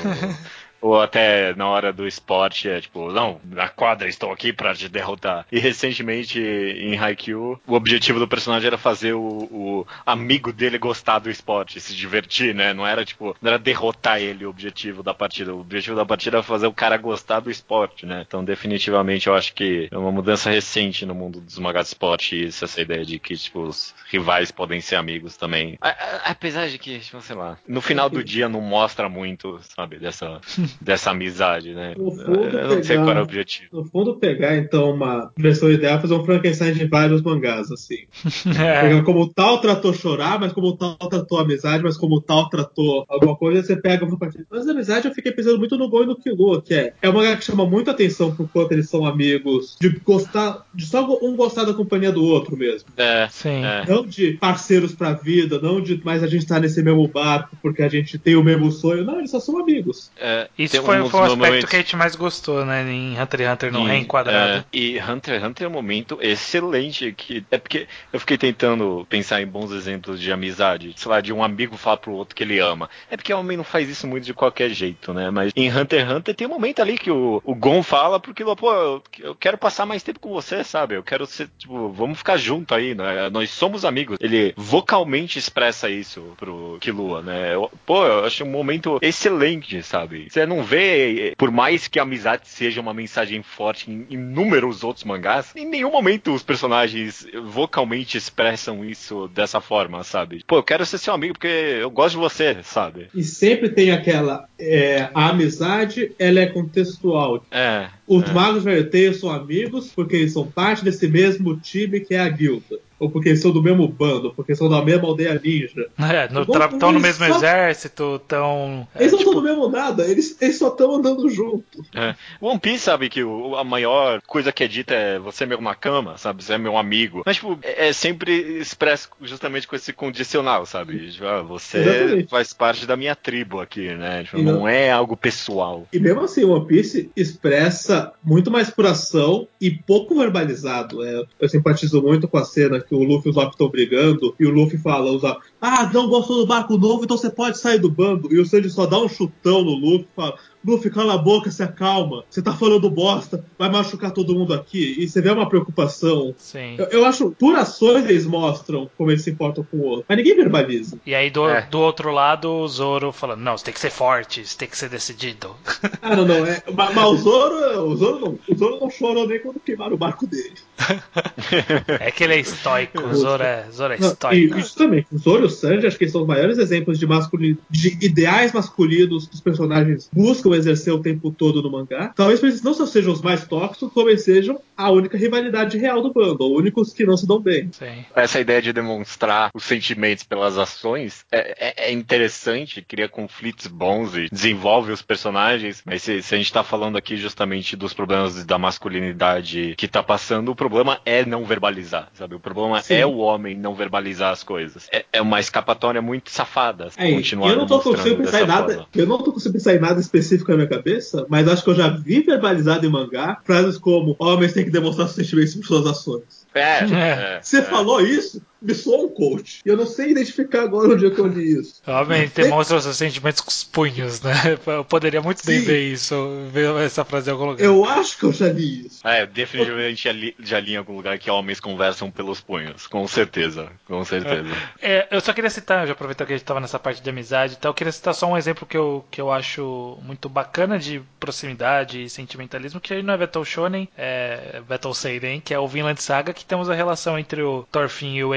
Ou até na hora do esporte é tipo, não, na quadra estou aqui para te derrotar. E recentemente em Haikyuu, o objetivo do personagem era fazer o, o, amigo dele gostar do esporte, se divertir, né? Não era tipo, não era derrotar ele o objetivo da partida. O objetivo da partida era fazer o cara gostar do esporte, né? Então, definitivamente, eu acho que é uma mudança recente no mundo dos mangás de esporte isso, essa ideia de que, tipo, os rivais podem ser amigos também. A, a, apesar de que, tipo, sei lá, no final do dia não mostra muito, sabe, dessa dessa amizade, né? No fundo, eu não sei qual era o objetivo. No fundo, pegar então uma versão ideal fazer um Frankenstein de vários mangás, assim. É. Pegar como tal tratou chorar, mas como tal tratou amizade, mas como tal tratou alguma coisa, você pega uma partida. Mas a amizade eu fiquei pensando muito no Gol e no Kilo, que é, é um mangá que chama muito atenção por quanto eles são amigos, de gostar, de só um gostar da companhia do outro mesmo. É, sim. É. Não de parceiros pra vida, não de mais a gente tá nesse mesmo barco porque a gente tem o mesmo sonho. Não, eles só são amigos. É, isso foi, um foi o aspecto momentos... que a gente mais gostou, né? Em Hunter x Hunter no e, reenquadrado. É, e Hunter x Hunter é um momento excelente. Que, é porque eu fiquei tentando pensar em bons exemplos de amizade. Sei lá, de um amigo falar pro outro que ele ama. É porque o homem não faz isso muito de qualquer jeito, né? Mas em Hunter x Hunter tem um momento ali que o, o Gon fala porque, pô, eu, eu quero passar mais tempo com você, sabe? Eu quero ser, tipo, vamos ficar junto aí, né? Nós somos amigos. Ele vocalmente expressa isso pro Killua, né? Eu, pô, eu acho um momento excelente, sabe? Você não vê por mais que a amizade seja uma mensagem forte em inúmeros outros mangás, em nenhum momento os personagens vocalmente expressam isso dessa forma, sabe? Pô, eu quero ser seu amigo porque eu gosto de você, sabe? E sempre tem aquela. É, a amizade, ela é contextual. É. Os é. magos verteiros são amigos porque eles são parte desse mesmo time que é a guilda ou porque eles são do mesmo bando, ou porque são da mesma aldeia ninja. É, estão no mesmo só... exército, estão. É, eles não estão tipo... no mesmo nada, eles, eles só estão andando junto. É. One Piece sabe que o, a maior coisa que é dita é você é meu cama, sabe? Você é meu amigo. Mas, tipo, é, é sempre expresso justamente com esse condicional, sabe? Tipo, ah, você Exatamente. faz parte da minha tribo aqui, né? Tipo, não, não é algo pessoal. E mesmo assim, One Piece expressa muito mais por ação e pouco verbalizado. É, eu simpatizo muito com a cena que o Luffy e o Zop estão brigando, e o Luffy fala, usa, ah, não gostou do barco novo, então você pode sair do bando. E o Sanji só dá um chutão no Luffy e fala, Luffy, cala a boca, se acalma. Você tá falando bosta, vai machucar todo mundo aqui. E você vê uma preocupação. Sim. Eu, eu acho, por ações eles mostram como eles se importam com o outro. Mas ninguém verbaliza. E aí do, é. do outro lado, o Zoro falando, não, você tem que ser forte, você tem que ser decidido. Ah, não, não. É, mas, mas o Zoro, o Zoro não, o Zoro não chorou nem quando queimaram o barco dele. é que ele é estoico, o Zoro é, Zoro é estoico. Não, e, isso também, o Zoro e o Sanji, acho que são os maiores exemplos de, masculino, de ideais masculinos que os personagens buscam exercer o tempo todo no mangá. Talvez eles não só sejam os mais tóxicos, como eles sejam a única rivalidade real do bando, ou únicos que não se dão bem. Sim. Essa ideia de demonstrar os sentimentos pelas ações é, é, é interessante, cria conflitos bons e desenvolve os personagens, mas se, se a gente tá falando aqui justamente dos problemas da masculinidade que tá passando, o problema é não verbalizar, sabe? O problema Sim. é o homem não verbalizar as coisas. É, é uma escapatória muito safada. É, continuar eu não tô conseguindo pensar em nada. Eu não tô conseguindo pensar em nada específico na minha cabeça, mas acho que eu já vi verbalizado em mangá frases como homens têm que demonstrar seus sentimentos por suas ações. É, é, Você é. falou isso? Me soa um coach. E eu não sei identificar agora onde é que eu li isso. Realmente, demonstra os seus sentimentos com os punhos, né? Eu poderia muito Sim. bem ver isso, ver essa frase em algum lugar. Eu acho que eu já li isso. É, definitivamente já li, já li em algum lugar que homens conversam pelos punhos. Com certeza, com certeza. É, eu só queria citar, já aproveitar que a gente estava nessa parte de amizade e tal, eu queria citar só um exemplo que eu, que eu acho muito bacana de proximidade e sentimentalismo, que aí não é Battle Shonen, é Battle Seiden, que é o Vinland Saga, que temos a relação entre o Thorfinn e o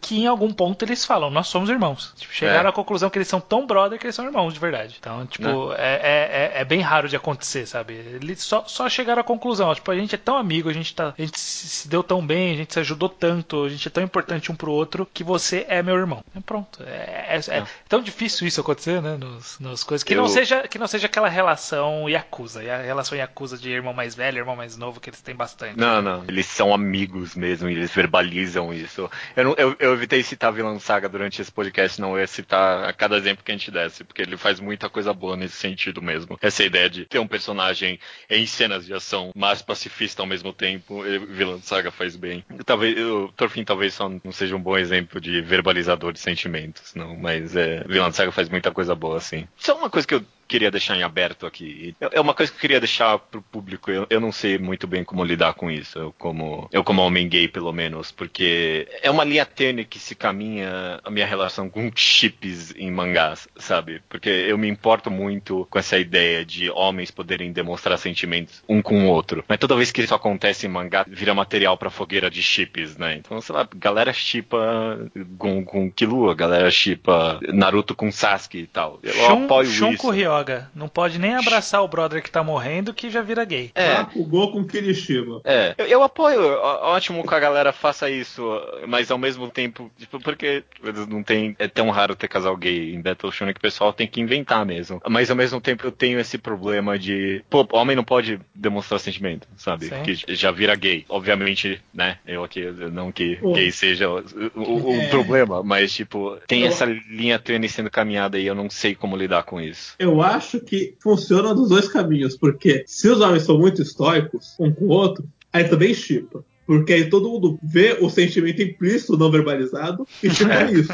Que em algum ponto eles falam, nós somos irmãos. Tipo, chegaram é. à conclusão que eles são tão brother que eles são irmãos de verdade. Então, tipo, é. É, é, é, bem raro de acontecer, sabe? Eles só, só chegaram à conclusão, tipo, a gente é tão amigo, a gente, tá, a gente se deu tão bem, a gente se ajudou tanto, a gente é tão importante um pro outro que você é meu irmão. É pronto. É, é, é tão difícil isso acontecer, né? Nos, nos coisas. Que, Eu... não seja, que não seja aquela relação Yakuza. E a relação Yakuza de irmão mais velho, irmão mais novo, que eles têm bastante. Não, não. Eles são amigos mesmo, eles verbalizam isso. Eu eu, eu, eu, evitei citar Vilão Saga durante esse podcast, não ia citar a cada exemplo que a gente desse, porque ele faz muita coisa boa nesse sentido mesmo. Essa ideia de ter um personagem em cenas de ação, mas pacifista ao mesmo tempo, Vilão Saga faz bem. Talvez, o Thorfinn talvez só não seja um bom exemplo de verbalizador de sentimentos, não, mas é, Vilão Saga faz muita coisa boa, assim. É uma coisa que eu queria deixar em aberto aqui. É uma coisa que eu queria deixar pro público. Eu, eu não sei muito bem como lidar com isso. Eu como, eu como homem gay, pelo menos. Porque é uma linha tênue que se caminha a minha relação com chips em mangás, sabe? Porque eu me importo muito com essa ideia de homens poderem demonstrar sentimentos um com o outro. Mas toda vez que isso acontece em mangá, vira material pra fogueira de chips, né? Então, sei lá, galera chipa com, com Killua, galera chipa Naruto com Sasuke e tal. Eu Shun, apoio Shun isso droga. Não pode nem abraçar o brother que tá morrendo que já vira gay. É. Ah, o gol com Kirishima. É. Eu, eu, apoio. Ótimo que a galera faça isso, mas ao mesmo tempo, tipo, porque não tem. É tão raro ter casal gay em Battle Shonen que o pessoal tem que inventar mesmo. Mas ao mesmo tempo eu tenho esse problema de. Pô, homem não pode demonstrar sentimento, sabe? Sim. Que já vira gay. Obviamente, né? Eu aqui, não que Pô. gay seja o, o, o é. problema, mas tipo, tem eu... essa linha tênue sendo caminhada e eu não sei como lidar com isso. Eu acho que funciona dos dois caminhos, porque se os homens são muito estoicos um com o outro, aí também chipa. Porque aí todo mundo vê o sentimento implícito não verbalizado e chipa é. isso.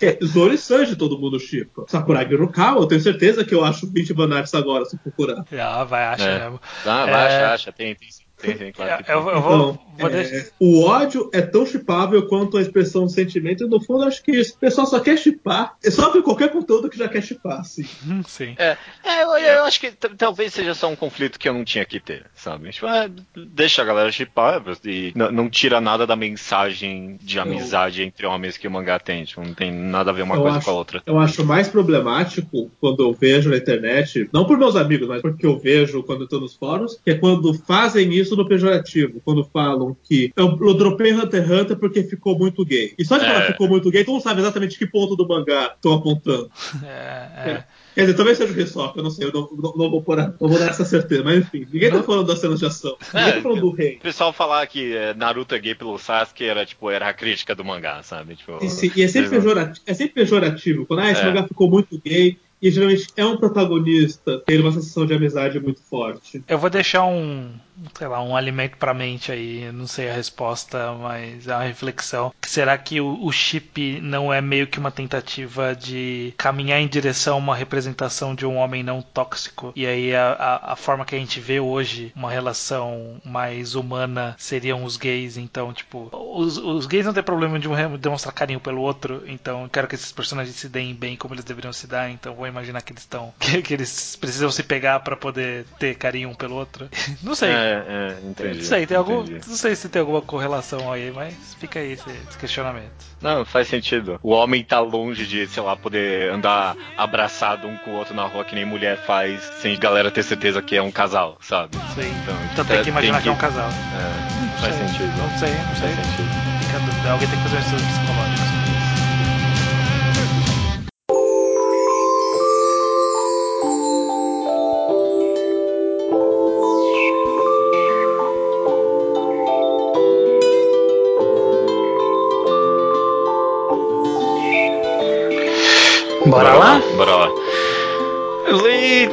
É, Zoro e Sanji todo mundo chipa. Sakuragi no Kawa, eu tenho certeza que eu acho 20 Banarts agora, se procurar. Ah, vai, acha é. mesmo. Ah, vai, é... acha, acha, tem, tem Sim, sim, claro. Eu, eu, vou, então, vou é, o ódio é tão chipável quanto a expressão de sentimento, e no fundo acho que o pessoal só quer chipar. É só ver qualquer conteúdo que já quer chipar, assim. sim. É, é eu, eu, acho que talvez seja só um conflito que eu não tinha que ter, sabe? Tipo, é, deixa a galera chipar e não, tira nada da mensagem de amizade eu, entre homens que o mangá tem. Tipo, não tem nada a ver uma coisa acho, com a outra. Eu acho mais problemático quando eu vejo na internet, não por meus amigos, mas porque eu vejo quando eu tô nos fóruns, que é quando fazem isso no pejorativo, quando falam que eu, eu dropei Hunter x Hunter porque ficou muito gay. E só de é. falar ficou muito gay, tu não sabe exatamente que ponto do mangá estão apontando. É, é. Quer dizer, talvez seja o Hisoka, eu não sei, eu não, não, não, vou, pôr não vou dar essa certeza, mas enfim, ninguém tá falando das cenas de ação, ninguém é, tá falando do rei. O pessoal falar que é, Naruto é gay pelo Sasuke era, tipo, era a crítica do mangá, sabe? Tipo, e, sim, e é, sempre pejorativo, é sempre pejorativo, quando ah, esse é. mangá ficou muito gay, e geralmente é um protagonista, tem uma sensação de amizade muito forte. Eu vou deixar um, sei lá, um alimento para mente aí, não sei a resposta, mas é uma reflexão. Será que o, o, chip não é meio que uma tentativa de caminhar em direção a uma representação de um homem não tóxico? E aí a, a, a forma que a gente vê hoje uma relação mais humana seriam os gays, então, tipo, os, os gays não têm problema de um demonstrar carinho pelo outro, então quero que esses personagens se deem bem como eles deveriam se dar, então vou imaginar que eles estão que, que, eles precisam se pegar para poder ter carinho um pelo outro. não sei. É. É, é, entendi. Não sei, tem algum, não sei se tem alguma correlação aí, mas fica aí esse, esse, questionamento. Não, faz sentido. O homem tá longe de, sei lá, poder andar abraçado um com o outro na rua que nem mulher faz, sem galera ter certeza que é um casal, sabe? Sim. Então, então tem que imaginar tem que... que... é um casal. É, faz sei. sentido. Não sei, não sei. Faz sentido. Fica. Alguém tem que fazer um estudo psicológico.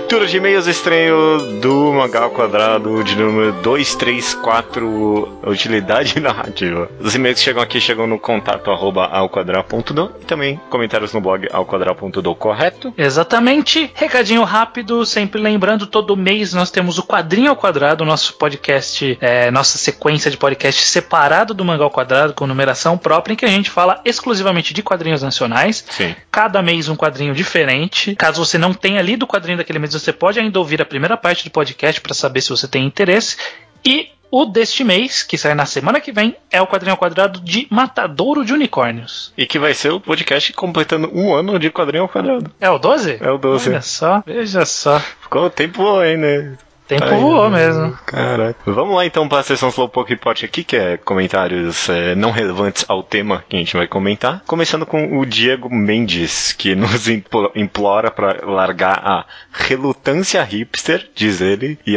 Leitura de e-mails estranho do Mangá ao Quadrado de número 234, Utilidade Narrativa. Os e-mails que chegam aqui chegam no contato arroba alquadrado.do e também comentários no blog alquadrado.do, correto? Exatamente. Recadinho rápido, sempre lembrando, todo mês nós temos o Quadrinho ao Quadrado, nosso podcast, é, nossa sequência de podcast separado do Mangá ao Quadrado, com numeração própria, em que a gente fala exclusivamente de quadrinhos nacionais. Sim. Cada mês um quadrinho diferente. Caso você não tenha lido quadrinho daquele mês, você pode ainda ouvir a primeira parte do podcast para saber se você tem interesse. E o deste mês, que sai na semana que vem, é o quadrinho ao quadrado de Matadouro de Unicórnios. E que vai ser o podcast completando um ano de quadrinho ao quadrado. É o 12? É o 12. Olha só, veja só. Ficou tempo aí, né? Tempo tá voou mesmo. Caraca. Vamos lá então para a sessão Slowpoke Report aqui, que é comentários é, não relevantes ao tema que a gente vai comentar. Começando com o Diego Mendes, que nos implora para largar a relutância hipster, diz ele, e,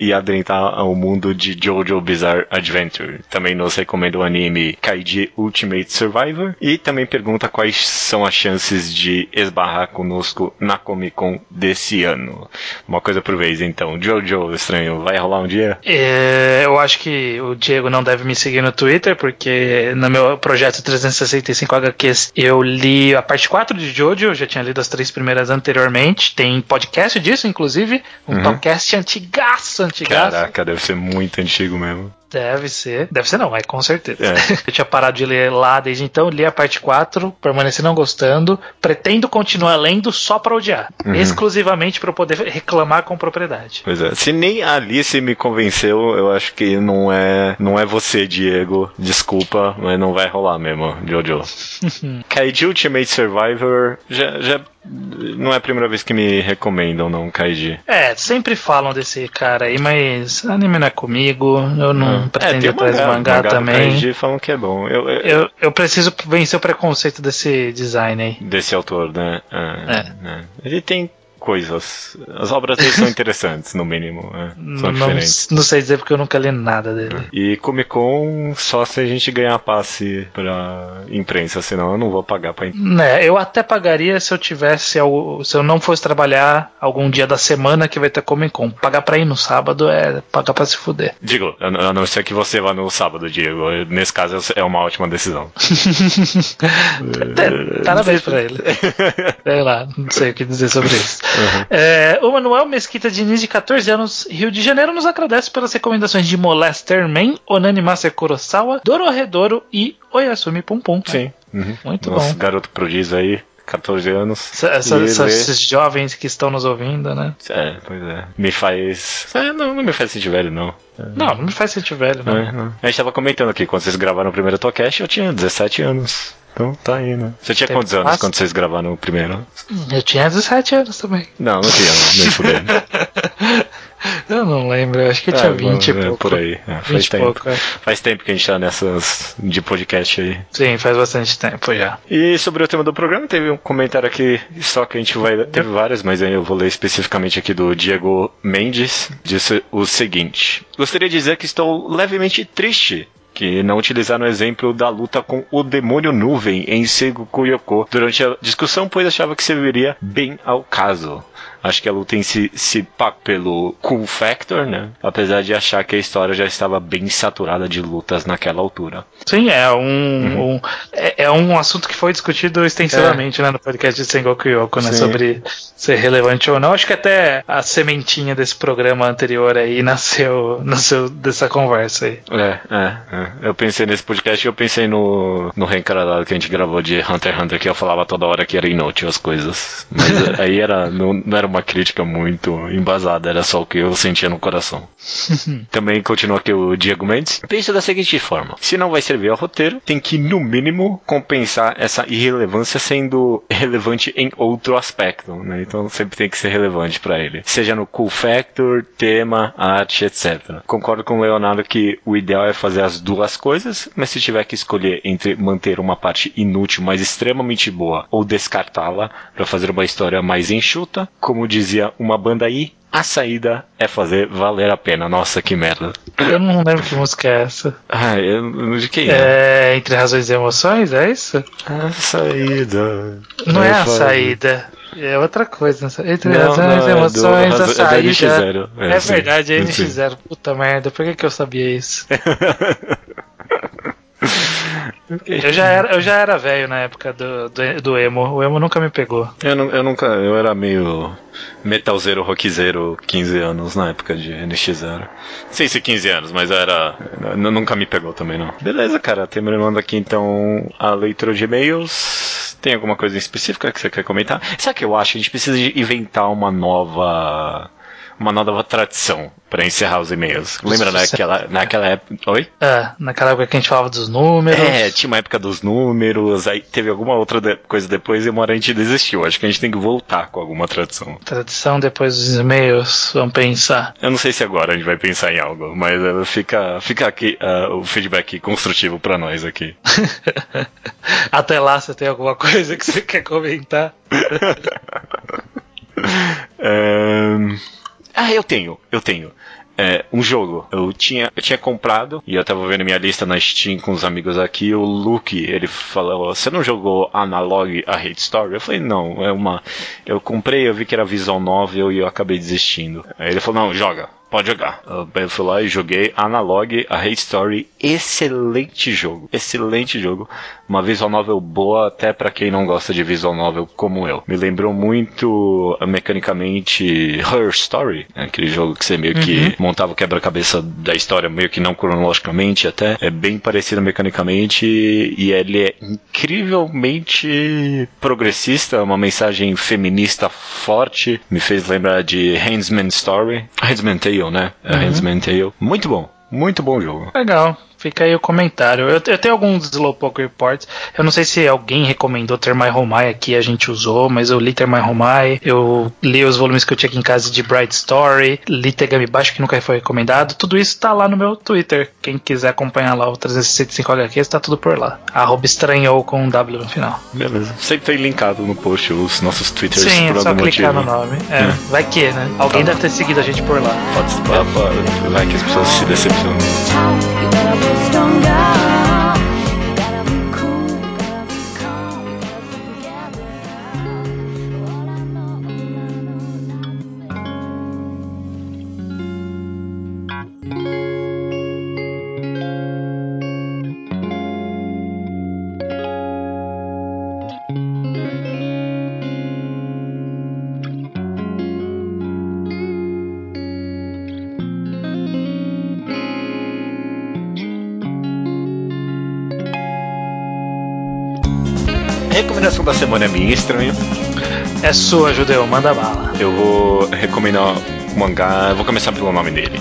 e adentrar ao mundo de Jojo Bizarre Adventure. Também nos recomenda o anime Kaiji Ultimate Survivor e também pergunta quais são as chances de esbarrar conosco na Comic Con desse ano. Uma coisa por vez, então. Jojo Estranho, vai rolar um dia? É, eu acho que o Diego não deve me seguir no Twitter, porque no meu projeto 365 HQs eu li a parte 4 de Jojo, eu já tinha lido as três primeiras anteriormente. Tem podcast disso, inclusive. Um uhum. podcast antigaço, antigaço. Caraca, deve ser muito antigo mesmo. Deve ser. Deve ser não, é com certeza. É. Eu tinha parado de ler lá desde então, li a parte 4, permaneci não gostando, pretendo continuar lendo só pra odiar. Uhum. Exclusivamente para poder reclamar com propriedade. Pois é. Se nem a Alice me convenceu, eu acho que não é, não é você, Diego. Desculpa, mas não vai rolar mesmo, Jojo. Kaiju Ultimate Survivor já, já não é a primeira vez que me recomendam, não, Kaiji. É, sempre falam desse cara aí, mas anime não é comigo, eu não ah. pretendo é, atrás mangá, mangá, mangá também. Kaiji falam que é bom. Eu, eu, eu, eu, preciso vencer o preconceito desse design aí. Desse autor, né? Ah, é. é. Ele tem coisas. As obras dele são interessantes, no mínimo. É, são não, diferentes. Não sei dizer porque eu nunca li nada dele. É. E Comic Con só se a gente ganhar passe pra imprensa, senão eu não vou pagar pra imprensa. É, eu até pagaria se eu tivesse, se eu não fosse trabalhar algum dia da semana que vai ter Comic Con. Pagar pra ir no sábado é pagar pra se fuder. Digo, a não ser que você vá no sábado, Diego. Nesse caso é uma ótima decisão. Parabéns pra ele. Sei lá, não sei o que dizer sobre isso. Uhum. É, o Manuel Mesquita Diniz, de 14 anos, Rio de Janeiro, nos agradece pelas recomendações de Molester Man, Onani Master Kurosawa, Dororedoro e Oyasumi Pum Pum. Sim. Uhum. Muito Nosso bom. garoto prodígio aí. 14 anos. Essa, essa, esses jovens que estão nos ouvindo, né? É, pois é. Me faz. É, não, não me faz sentir velho, não. Não, não me faz sentir velho, não. É, não. A gente tava comentando aqui, quando vocês gravaram o primeiro Tocast, eu tinha 17 anos. Então tá aí, né? Você tinha Tem quantos anos quando vocês gravaram o primeiro? Eu tinha 17 anos também. Não, não tinha, não, nem fudendo. Eu não lembro, acho que eu tinha 20 é, e pouco. Por aí, é, faz tempo. Pouco, é. Faz tempo que a gente tá nessas de podcast aí. Sim, faz bastante tempo já. E sobre o tema do programa, teve um comentário aqui, só que a gente vai. Teve vários, mas aí eu vou ler especificamente aqui do Diego Mendes. Disse o seguinte: Gostaria de dizer que estou levemente triste que não utilizaram o exemplo da luta com o demônio nuvem em Seigo Kuyoko durante a discussão, pois achava que serviria bem ao caso. Acho que a luta em si se pá pelo cool factor, né? Apesar de achar que a história já estava bem saturada de lutas naquela altura. Sim, é um, uhum. um é, é, um assunto que foi discutido extensivamente é. né, no podcast de Sengoku Yoko, né? Sim. Sobre ser relevante ou não. Acho que até a sementinha desse programa anterior aí nasceu, nasceu dessa conversa aí. É, é, é. Eu pensei nesse podcast e eu pensei no, no reencaradado que a gente gravou de Hunter x Hunter, que eu falava toda hora que era inútil as coisas. Mas aí era, não, não era uma crítica muito embasada, era só o que eu sentia no coração. Também continua aqui o Diego Mendes. Pensa da seguinte forma: se não vai servir ao roteiro, tem que, no mínimo, compensar essa irrelevância sendo relevante em outro aspecto, né? Então sempre tem que ser relevante para ele. Seja no cool factor, tema, arte, etc. Concordo com o Leonardo que o ideal é fazer as duas coisas, mas se tiver que escolher entre manter uma parte inútil, mas extremamente boa, ou descartá-la para fazer uma história mais enxuta, como como dizia uma banda aí, a saída é fazer valer a pena. Nossa, que merda. Eu não lembro que música é essa. Ah, eu, de quem é? É Entre Razões e Emoções, é isso? A saída. Não é, a saída. É outra coisa. Entre não, razões e emoções, do, a saída. É, é, é verdade, é NX0. Puta merda, por que, que eu sabia isso? Eu já era, eu já era velho na época do, do, do, emo. O emo nunca me pegou. Eu, eu nunca. Eu era meio metalzeiro, rockzeiro 15 anos na época de NX0. Não sei se 15 anos, mas era. Nunca me pegou também, não. Beleza, cara. Terminando aqui então a leitura de e-mails. Tem alguma coisa específica que você quer comentar? Sabe o que eu acho? A gente precisa inventar uma nova uma nova tradição para encerrar os e-mails. Lembra naquela, naquela época. Oi? É, naquela época que a gente falava dos números. É, tinha uma época dos números, aí teve alguma outra de coisa depois e uma hora a gente desistiu. Acho que a gente tem que voltar com alguma tradição. Tradição depois dos e-mails, vamos pensar. Eu não sei se agora a gente vai pensar em algo, mas uh, fica, fica aqui uh, o feedback construtivo para nós aqui. Até lá, você tem alguma coisa que você quer comentar? um... Ah, eu tenho, eu teno. É, um jogo. Eu tinha, eu tinha comprado, e eu tava vendo minha lista na Steam com os amigos aqui, o Luke, ele falou, você não jogou Analog a Hate Story? Eu falei, não, é uma... Eu comprei, eu vi que era visual novel e eu acabei desistindo. Aí ele falou, não, joga pode jogar. Eu fui lá e joguei Analog, a Hate Story, excelente jogo, excelente jogo. Uma visual novel boa até para quem não gosta de visual novel como eu. Me lembrou muito mecanicamente Her Story, né? aquele jogo que você meio uhum. que montava o quebra-cabeça da história meio que não cronologicamente até. É bem parecido mecanicamente e ele é incrivelmente progressista, uma mensagem feminista forte. Me fez lembrar de Handsman Story, Handsman Tale Tale, né? É uhum. Handsman Tale. Muito bom. Muito bom jogo. Legal. Fica aí o comentário. Eu, eu tenho alguns Slowpoke Reports. Eu não sei se alguém recomendou Termai Romai aqui, a gente usou, mas eu li Termai Romai. Eu li os volumes que eu tinha aqui em casa de Bright Story. Li Tegami Baixo, que nunca foi recomendado. Tudo isso tá lá no meu Twitter. Quem quiser acompanhar lá o 365 HQs, tá tudo por lá. Arroba estranhou com um W no final. Beleza. Sempre tem linkado no post os nossos Twitters Sim, por é só clicar motivo. no nome. É, é. Vai que, né? Alguém tá. deve ter seguido a gente por lá. Pode, pode, pode. Vai que as pessoas se decepcionam. Stronger. recomendação é estranho. É sua, Judeu, manda bala. Eu vou recomendar o mangá, vou começar pelo nome dele.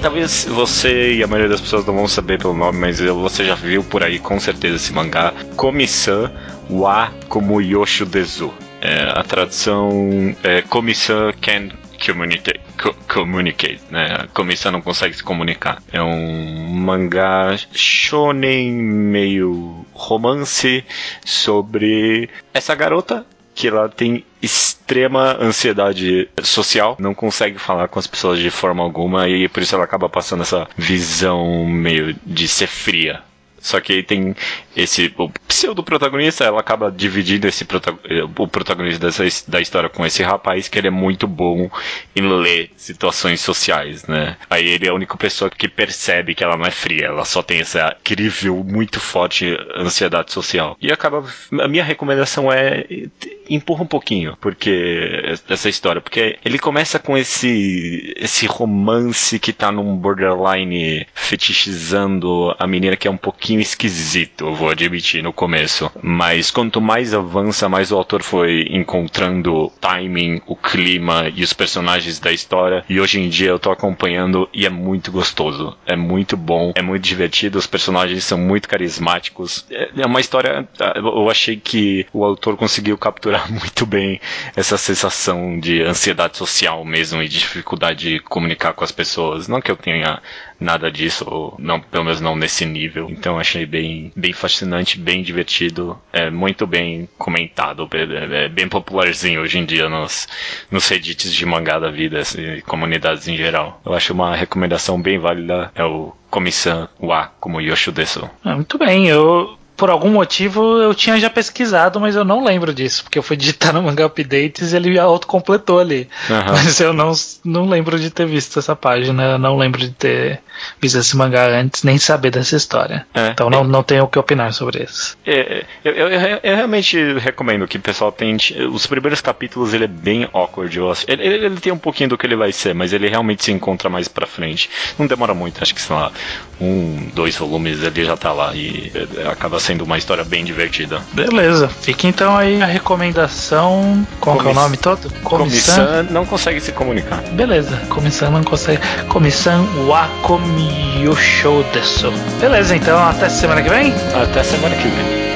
Talvez você e a maioria das pessoas não vão saber pelo nome, mas você já viu por aí com certeza esse mangá. Komi-san wa como Yoshu Dezu. É, a tradução é Komi-san can communicate, co communicate, né? A comissão não consegue se comunicar. É um mangá shonen meio romance sobre essa garota que ela tem extrema ansiedade social, não consegue falar com as pessoas de forma alguma e por isso ela acaba passando essa visão meio de ser fria. Só que aí tem esse o pseudo protagonista, ela acaba dividindo esse o protagonista dessa, da história com esse rapaz que ele é muito bom em ler situações sociais, né? Aí ele é a única pessoa que percebe que ela não é fria, ela só tem essa incrível, muito forte ansiedade social. E acaba a minha recomendação é empurra um pouquinho, porque essa história, porque ele começa com esse esse romance que tá num borderline fetichizando a menina que é um pouquinho esquisito, eu vou admitir no começo, mas quanto mais avança, mais o autor foi encontrando o timing, o clima e os personagens da história, e hoje em dia eu tô acompanhando e é muito gostoso, é muito bom, é muito divertido, os personagens são muito carismáticos, é uma história, eu achei que o autor conseguiu capturar muito bem essa sensação de ansiedade social mesmo e de dificuldade de comunicar com as pessoas. Não que eu tenha nada disso, ou não, pelo menos não nesse nível. Então achei bem, bem fascinante, bem divertido, é muito bem comentado, é, é bem popularzinho hoje em dia nos, nos reddits de mangá da vida e comunidades em geral. Eu acho uma recomendação bem válida, é o Comissão Wa como Yoshu Desu. Ah, muito bem, eu por algum motivo eu tinha já pesquisado, mas eu não lembro disso, porque eu fui digitar no Manga Updates e ele autocompletou ali. Uhum. Mas eu não, não lembro de ter visto essa página, eu não lembro de ter visto esse mangá antes, nem saber dessa história. É, então não, é, não tenho o que opinar sobre isso. É, eu, eu, eu, eu, realmente recomendo que o pessoal tente. Os primeiros capítulos ele é bem awkward. Ele, ele, ele, tem um pouquinho do que ele vai ser, mas ele realmente se encontra mais pra frente. Não demora muito, acho que sei lá, um, dois volumes ele já tá lá e é, acaba sendo uma história bem divertida. Beleza, fica então aí a recomendação. Qual Comiss... é o nome todo? Comissão não consegue se comunicar. Beleza, comissão não consegue. Comissão Wakomi Yosho Desu. Beleza, então até semana que vem? Até semana que vem.